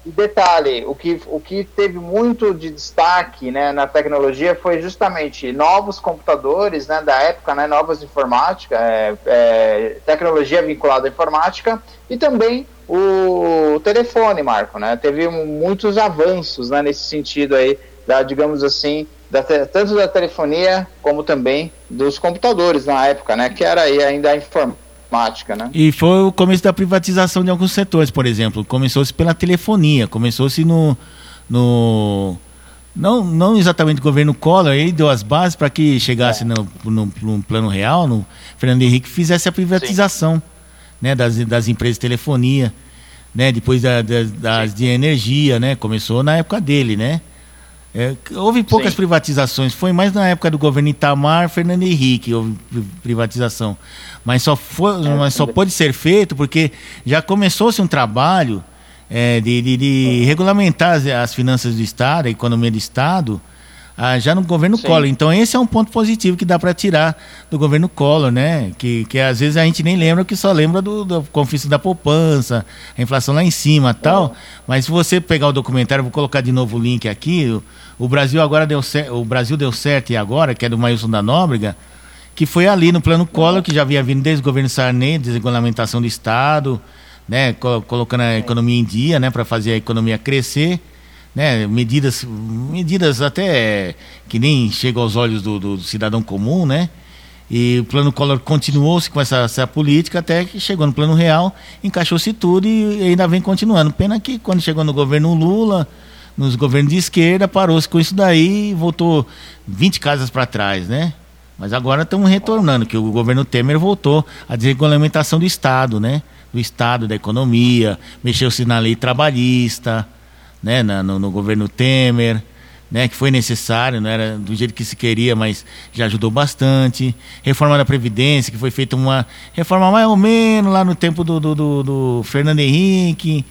e detalhe, o que, o que teve muito de destaque né, na tecnologia foi justamente novos computadores né, da época, né, novas informática, é, é, tecnologia vinculada à informática e também o telefone, Marco. Né, teve muitos avanços né, nesse sentido aí, da, digamos assim, da tanto da telefonia como também dos computadores na época, né, que era aí ainda a informática. Né? E foi o começo da privatização de alguns setores, por exemplo. Começou-se pela telefonia, começou-se no. no não, não exatamente o governo Collor, ele deu as bases para que chegasse É. no, no, no plano real, no Fernando Henrique fizesse a privatização né, das, das empresas de telefonia, né, depois da- das, das de energia, né, começou na época dele, né. É, houve poucas Sim. privatizações, foi mais na época do governo Itamar, Fernando Henrique, houve pri- privatização. Mas só, foi, É, mas só pode ser feito porque já começou-se um trabalho é, de, de- de regulamentar as, as finanças do Estado, a economia do Estado, ah, já no governo Sim. Collor. Então esse é um ponto positivo que dá para tirar do governo Collor, né? Que, que às vezes a gente nem lembra, que só lembra do, do confisco da poupança, a inflação lá em cima tal. Mas se você pegar o documentário, vou colocar de novo o link aqui, o, o Brasil agora deu certo, o Brasil deu certo e agora, que é do Mailson da Nóbrega, que foi ali no plano Collor, que já havia vindo desde o governo Sarney, desregulamentação do Estado, né, co- colocando a economia em dia, né, para fazer a economia crescer, né, medidas, medidas até que nem chegam aos olhos do, do cidadão comum, né, e o plano Collor continuou-se com essa, essa política até que chegou no plano real, encaixou-se tudo e ainda vem continuando. Pena que quando chegou no governo Lula, nos governos de esquerda, parou-se com isso daí e voltou 20 casas para trás, né? Mas agora estamos retornando, que o governo Temer voltou à desregulamentação do Estado, né? Do Estado, da economia, mexeu-se na lei trabalhista, né? Na- no, no governo Temer, né? Que foi necessário, não era do jeito que se queria, mas já ajudou bastante. Reforma da Previdência, que foi feita uma reforma mais ou menos lá no tempo do, do, do- do Fernando Henrique,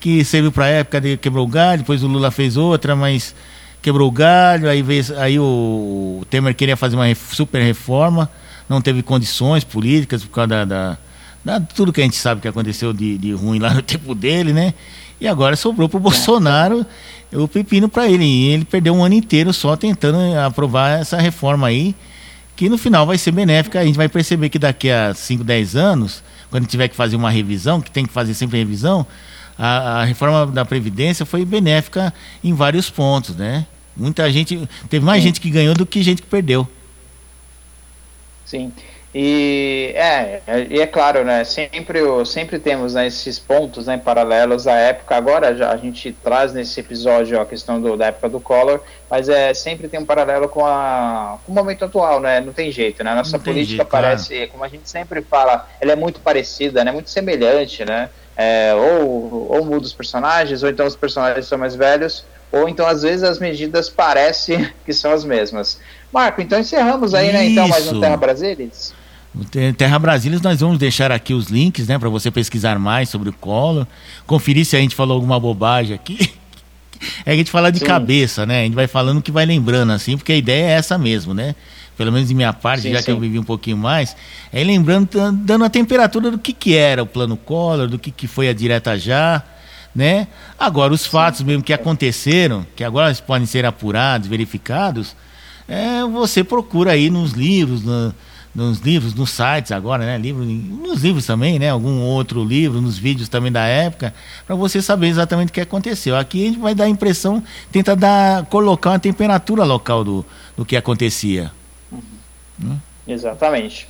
que serviu para a época de quebrou o galho, depois o Lula fez outra, mas quebrou o galho, aí, veio, aí o Temer queria fazer uma super reforma, não teve condições políticas por causa da, da, da- tudo que a gente sabe que aconteceu de, de ruim lá no tempo dele, né? E agora sobrou pro Bolsonaro o pepino para ele. E ele perdeu um ano inteiro só tentando aprovar essa reforma aí, que no final vai ser benéfica. A gente vai perceber que daqui a 5, 10 anos, quando tiver que fazer uma revisão, que tem que fazer sempre revisão, a, a reforma da Previdência foi benéfica em vários pontos, né? Muita gente. Teve mais gente que ganhou do que gente que perdeu. Sim. E é, é- e é claro, né? Sempre, sempre temos né, esses pontos né, paralelos à época. Agora já a gente traz nesse episódio a questão do, da época do Collor, mas é sempre tem um paralelo com, a, com o momento atual, né? Não tem jeito, né? A nossa política jeito, claro. parece, como a gente sempre fala, ela é muito parecida, né? Muito semelhante, né? É, ou, ou muda os personagens, ou então os personagens são mais velhos, ou então às vezes as medidas parecem *laughs* que são as mesmas. Marco, então encerramos aí, né? Então mais Isso. um Terra Brasilis. Terra Brasília, nós vamos deixar aqui os links, né, para você pesquisar mais sobre o Collor, conferir se a gente falou alguma bobagem aqui. *laughs* É que a gente fala de Sim. cabeça, né? A gente vai falando que vai lembrando, assim, porque a ideia é essa mesmo, né? Pelo menos de minha parte, Sim, já que sim. eu vivi um pouquinho mais, é lembrando, dan- dando a temperatura do que, que era o plano Collor, do que, que foi a direta já, né? Agora, os fatos mesmo que aconteceram, que agora podem ser apurados, verificados, é, você procura aí nos livros, na- nos livros, nos sites agora, né? Livro, nos livros também, né? Algum outro livro, nos vídeos também da época, para você saber exatamente o que aconteceu. Aqui a gente vai dar a impressão, tenta dar, colocar uma temperatura local do, do que acontecia. Exatamente.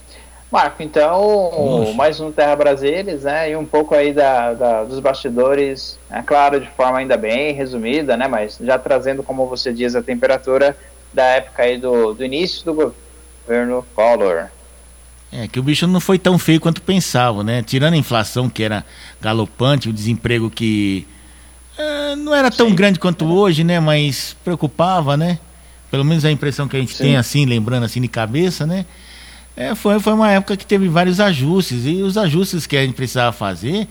Marco, então, mais um Terra Brasilis, né? E um pouco aí da, da- dos bastidores, é claro, de forma ainda bem resumida, né? Mas já trazendo, como você diz, a temperatura da época aí do, do início do governo Collor. É, que o bicho não foi tão feio quanto pensavam, né? Tirando a inflação que era galopante, o desemprego que eh, não era tão Sim. grande quanto hoje, né? Mas preocupava, né? Pelo menos a impressão que a gente Sim. tem assim, lembrando assim de cabeça, né? É, foi, foi uma época que teve vários ajustes, e os ajustes que a gente precisava fazer,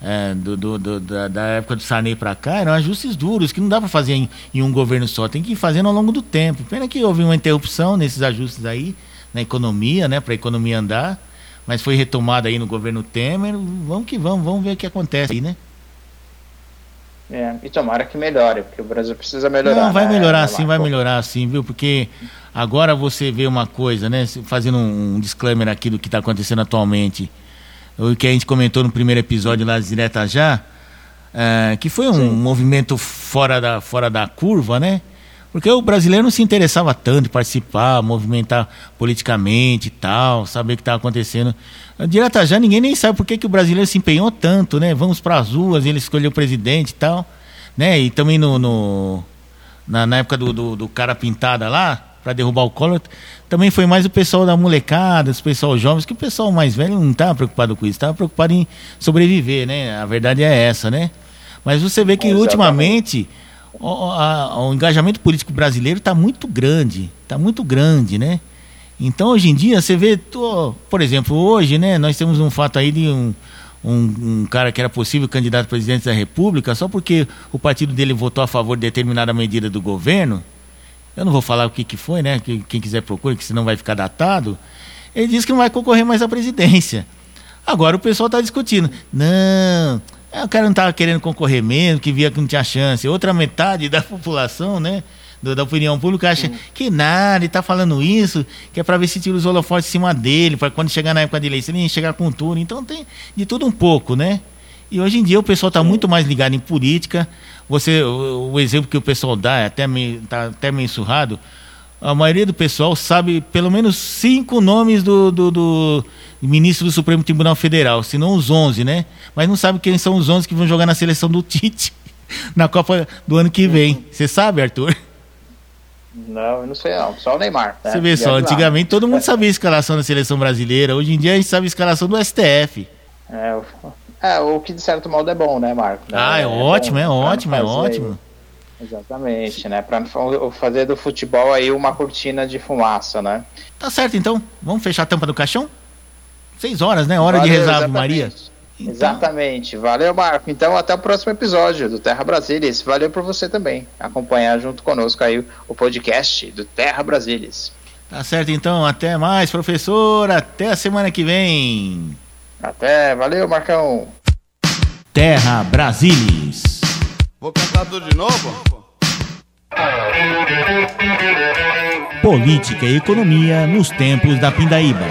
é, do, do- do- da, da época do Sarney para cá, eram ajustes duros, que não dá para fazer em, em um governo só, tem que ir fazendo ao longo do tempo. Pena que houve uma interrupção nesses ajustes aí, na economia, né, para a economia andar, mas foi retomada aí no governo Temer. Vamos que vamos, vamos ver o que acontece aí, né? É, e tomara que melhore, porque o Brasil precisa melhorar. Não, vai né, melhorar né, sim, vai melhorar sim, viu? Porque agora você vê uma coisa, né? Fazendo um, um disclaimer aqui do que está acontecendo atualmente, o que a gente comentou no primeiro episódio lá, direta já, é, que foi um Sim. movimento fora da, fora da curva, né? Porque o brasileiro não se interessava tanto em participar, movimentar politicamente e tal, saber o que estava acontecendo. Direta já, ninguém nem sabe por que, que o brasileiro se empenhou tanto, né? Vamos para as ruas, ele escolheu o presidente e tal, né? E também no, no- na, na época do, do, do cara pintada lá, para derrubar o Collor, também foi mais o pessoal da molecada, os pessoal jovens, que o pessoal mais velho não estava preocupado com isso, estava preocupado em sobreviver, né? A verdade é essa, né? Mas você vê que Exatamente. ultimamente o, a- o engajamento político brasileiro está muito grande, está muito grande, né? Então hoje em dia você vê, tô- por exemplo, hoje, né? Nós temos um fato aí de um, um, um cara que era possível candidato a presidente da República só porque o partido dele votou a favor de determinada medida do governo. Eu não vou falar o que, que foi, né? Que, quem quiser procure, que senão vai ficar datado. Ele disse que não vai concorrer mais à presidência. Agora o pessoal está discutindo. Não, o cara não estava querendo concorrer mesmo, que via que não tinha chance. Outra metade da *laughs* população, né? do- da opinião pública acha que nada, ele está falando isso, que é para ver se tira os holofotes em cima dele, para quando chegar na época de eleição ele chegar com tudo. Então tem de tudo um pouco, né? E hoje em dia o pessoal está muito mais ligado em política. Você, o, o exemplo que o pessoal dá é até meio, tá até meio surrado. A maioria do pessoal sabe pelo menos cinco nomes do, do, do ministro do Supremo Tribunal Federal, se não os 11, né? Mas não sabe quem são os 11 que vão jogar na seleção do Tite *laughs* na Copa do ano que vem. Você sabe, Arthur? Não, eu não sei não, só o Neymar. né? Você vê só, antigamente todo mundo sabia a escalação da seleção brasileira. Hoje em dia a gente sabe a escalação do STF. É, o- é, o que de certo modo é bom, né, Marco? Ah, é, bom ótimo, é pra não ótimo, é ótimo. Exatamente, né? Fa- fazer do futebol aí uma cortina de fumaça, né? Tá certo então, vamos fechar a tampa do caixão? Seis horas, né? Hora de Valeu, rezar Ave exatamente. Maria. Então, Exatamente. Valeu, Marco. Então, até o próximo episódio do Terra Brasilis. Valeu por você também acompanhar junto conosco aí o podcast do Terra Brasilis. Tá certo então, até mais, professor. Até a semana que vem. Até, valeu, Marcão. Terra Brasilis. Vou cantar tudo de novo? Política e economia nos tempos da Pindaíba.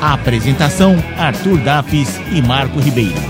Apresentação: Arthur Dafis e Marco Ribeiro.